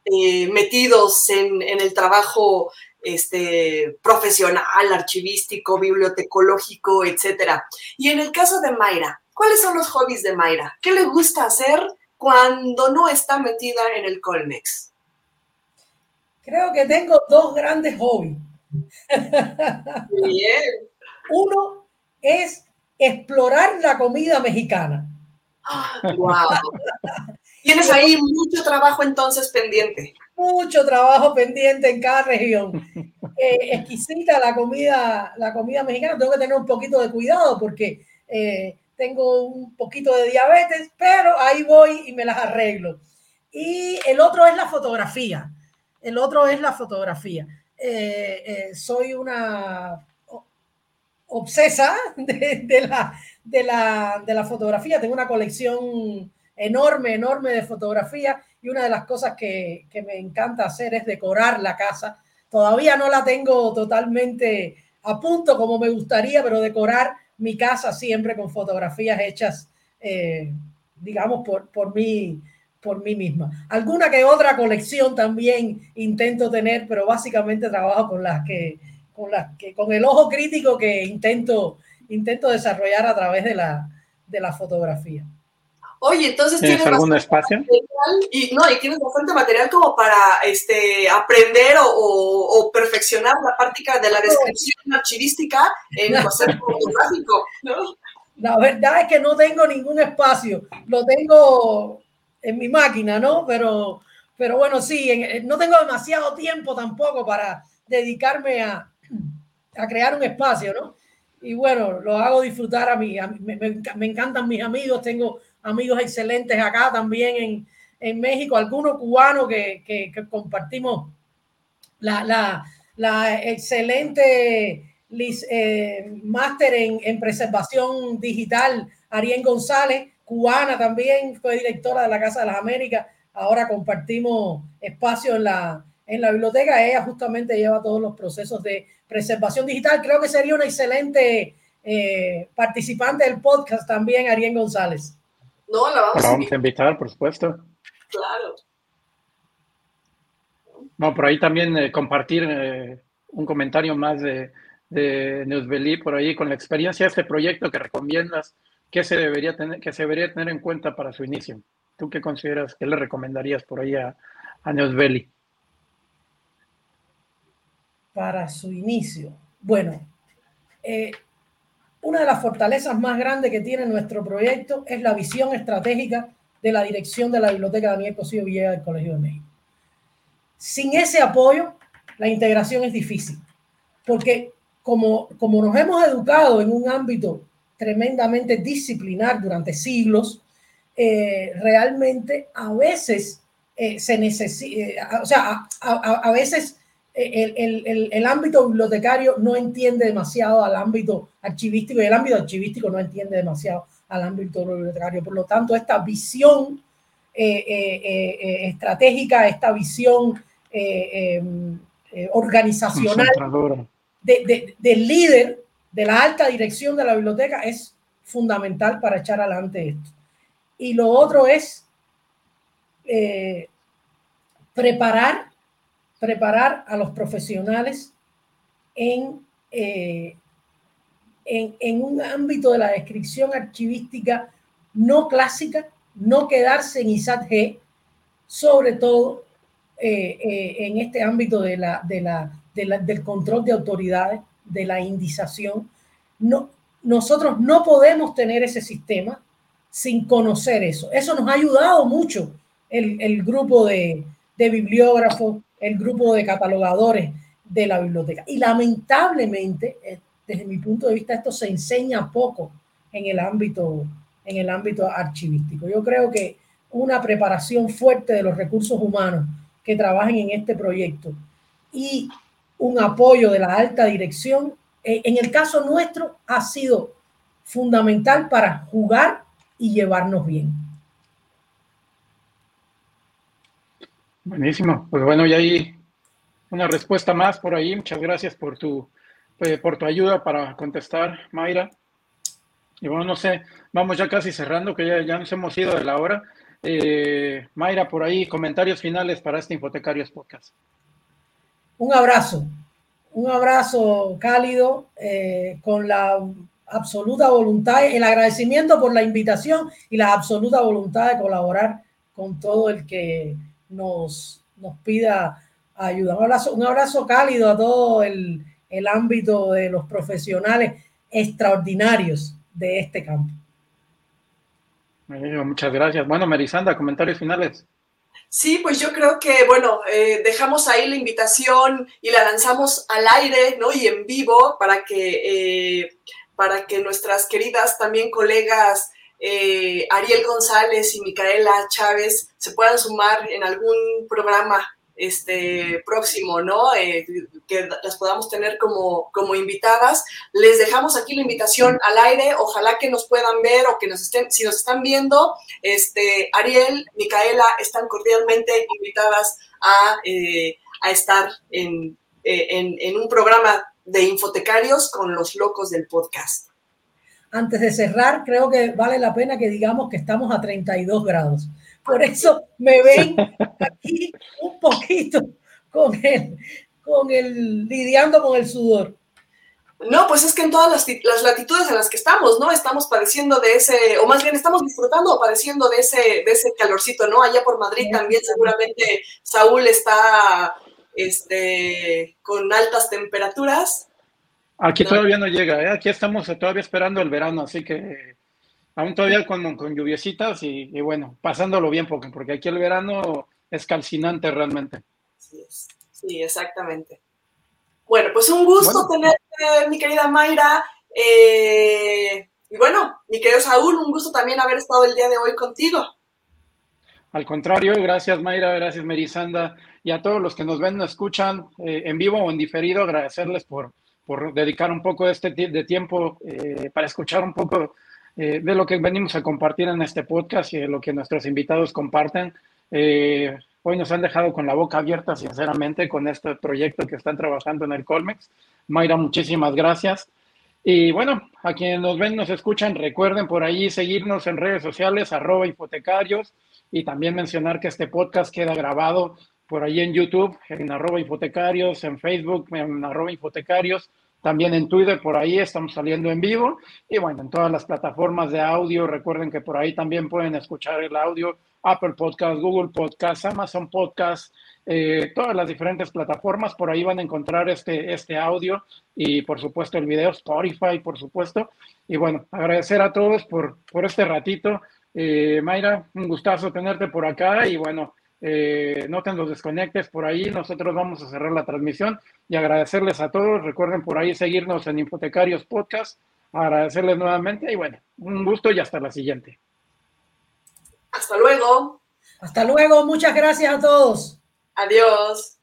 [SPEAKER 2] eh, metidos en, el trabajo este, profesional, archivístico, bibliotecológico, etcétera. Y en el caso de Mayra, ¿cuáles son los hobbies de Mayra? ¿Qué le gusta hacer cuando no está metida en el Colmex?
[SPEAKER 3] Creo que tengo dos grandes hobbies.
[SPEAKER 2] Bien.
[SPEAKER 3] Uno es explorar la comida mexicana. (laughs)
[SPEAKER 2] Wow. Tienes ahí mucho trabajo entonces pendiente.
[SPEAKER 3] Mucho trabajo pendiente en cada región. (laughs) Eh, exquisita la comida, la comida mexicana. Tengo que tener un poquito de cuidado porque eh, tengo un poquito de diabetes, pero ahí voy y me las arreglo. Y el otro es la fotografía. El otro es la fotografía. Eh, soy una obsesa (laughs) de, la, de, la, de la fotografía. Tengo una colección enorme, enorme de fotografía y una de las cosas que, que, me encanta hacer es decorar la casa. Todavía no la tengo totalmente a punto como me gustaría, pero decorar mi casa siempre con fotografías hechas, eh, digamos, por, por, mí, por mí misma. Alguna que otra colección también intento tener, pero básicamente trabajo con las que, con las que, con el ojo crítico que intento, intento desarrollar a través de la, de la fotografía.
[SPEAKER 2] Oye, entonces
[SPEAKER 1] tienes, algún espacio
[SPEAKER 2] y no y tienes bastante material como para este aprender o, o, perfeccionar la práctica de la descripción archivística en el concepto fotográfico, ¿no?
[SPEAKER 3] La verdad es que no tengo ningún espacio, lo tengo en mi máquina, ¿no? Pero, pero bueno, sí, no tengo demasiado tiempo tampoco para dedicarme a, a crear un espacio, ¿no? Y bueno, lo hago disfrutar a mí, me, me encantan mis amigos, tengo amigos excelentes acá también en, en México, algunos cubanos que, que, compartimos la, la, la excelente eh, máster en, en, preservación digital, Ariel González, cubana también, fue directora de la Casa de las Américas, ahora compartimos espacio en la, en la biblioteca, ella justamente lleva todos los procesos de preservación digital, creo que sería una excelente eh, participante del podcast también, Ariel González.
[SPEAKER 2] No, la vamos,
[SPEAKER 1] a invitar, por supuesto.
[SPEAKER 2] Claro.
[SPEAKER 1] No, por ahí también eh, compartir eh, un comentario más de, de Neusbeli por ahí con la experiencia de este proyecto que recomiendas, ¿qué se debería tener, que se debería tener en cuenta para su inicio? ¿Tú qué consideras, qué le recomendarías por ahí a, a Neusbeli?
[SPEAKER 3] Para su inicio. Bueno, eh, una de las fortalezas más grandes que tiene nuestro proyecto es la visión estratégica de la dirección de la Biblioteca Daniel Cosío Villegas del Colegio de México. Sin ese apoyo, la integración es difícil, porque como, como nos hemos educado en un ámbito tremendamente disciplinar durante siglos, eh, realmente a veces eh, se necesita, o sea, a veces el, ámbito bibliotecario no entiende demasiado al ámbito archivístico y el ámbito archivístico no entiende demasiado al ámbito bibliotecario. Por lo tanto, esta visión eh, eh, eh, estratégica, esta visión organizacional del líder de la alta dirección de la biblioteca es fundamental para echar adelante esto. Y lo otro es preparar preparar a los profesionales en, eh, en, un ámbito de la descripción archivística no clásica, no quedarse en ISAT G, sobre todo eh, eh, en este ámbito de la, de la, del control de autoridades, de la indización. No, nosotros no podemos tener ese sistema sin conocer eso. Eso nos ha ayudado mucho el, el grupo de, de bibliógrafos, el grupo de catalogadores de la biblioteca. Y lamentablemente, eh, desde mi punto de vista, esto se enseña poco en el ámbito, en el ámbito archivístico. Yo creo que una preparación fuerte de los recursos humanos que trabajen en este proyecto y un apoyo de la alta dirección, eh, en el caso nuestro, ha sido fundamental para jugar y llevarnos bien.
[SPEAKER 1] Buenísimo. Pues bueno, y ahí una respuesta más por ahí. Muchas gracias por tu, eh, por tu ayuda para contestar, Mayra. Y bueno, no sé, vamos ya casi cerrando, que ya, ya nos hemos ido de la hora. Eh, Mayra, por ahí, comentarios finales para este Infotecarios Podcast.
[SPEAKER 3] Un abrazo, un abrazo cálido, eh, con la absoluta voluntad, el agradecimiento por la invitación y la absoluta voluntad de colaborar con todo el que nos, nos pida ayuda. Un abrazo, un abrazo cálido a todo el, el ámbito de los profesionales extraordinarios de este campo.
[SPEAKER 1] Muchas gracias. Bueno, Merisanda, comentarios finales.
[SPEAKER 2] Sí, pues yo creo que, bueno, eh, dejamos ahí la invitación y la lanzamos al aire, ¿no? Y en vivo para que, eh, para que nuestras queridas también colegas eh, Ariel González y Micaela Chávez se puedan sumar en algún programa este, próximo, ¿no? Eh, que las podamos tener como, como invitadas. Les dejamos aquí la invitación al aire, ojalá que nos puedan ver o que nos estén, si nos están viendo, este, Ariel, Micaela están cordialmente invitadas a, eh, estar en, eh, en, en un programa de infotecarios con los locos del podcast.
[SPEAKER 3] Antes de cerrar, creo que vale la pena que digamos que estamos a 32 grados. Por eso me ven aquí un poquito con el, con el, lidiando con el sudor.
[SPEAKER 2] No, pues es que en todas las, latitudes en las que estamos, ¿no? Estamos padeciendo de ese, o más bien estamos disfrutando o padeciendo de ese, de ese calorcito, ¿no? Allá por Madrid también seguramente Saúl está este, con altas temperaturas.
[SPEAKER 1] Aquí todavía no llega, ¿eh? aquí estamos todavía esperando el verano, así que aún todavía con, con lluviecitas y, bueno, pasándolo bien porque, porque aquí el verano es calcinante realmente.
[SPEAKER 2] Sí, exactamente. Bueno, pues un gusto tenerte, mi querida Mayra. Eh, y bueno, mi querido Saúl, un gusto también haber estado el día de hoy contigo.
[SPEAKER 1] Al contrario, gracias Mayra, gracias Merisanda y a todos los que nos ven, nos escuchan eh, en vivo o en diferido, agradecerles por, por dedicar un poco de este de tiempo eh, para escuchar un poco eh, de lo que venimos a compartir en este podcast y lo que nuestros invitados comparten. Eh, hoy nos han dejado con la boca abierta, sinceramente, con este proyecto que están trabajando en el Colmex. Mayra, muchísimas gracias. Y bueno, a quienes nos ven, nos escuchan, recuerden por ahí seguirnos en redes sociales, arroba hipotecarios, y también mencionar que este podcast queda grabado por ahí en YouTube, en arroba hipotecarios, en Facebook, en arroba hipotecarios, también en Twitter, por ahí estamos saliendo en vivo. Y bueno, en todas las plataformas de audio, recuerden que por ahí también pueden escuchar el audio, Apple Podcast, Google Podcast, Amazon Podcast, eh, todas las diferentes plataformas, por ahí van a encontrar este, este audio y por supuesto el video, Spotify, por supuesto. Y bueno, agradecer a todos por, por este ratito. Eh, Mayra, un gustazo tenerte por acá y bueno, eh, no te los desconectes por ahí, nosotros vamos a cerrar la transmisión y agradecerles a todos. Recuerden por ahí seguirnos en Infotecarios Podcast, agradecerles nuevamente y bueno, un gusto y hasta la siguiente.
[SPEAKER 2] Hasta luego.
[SPEAKER 3] Hasta luego, muchas gracias a todos.
[SPEAKER 2] Adiós.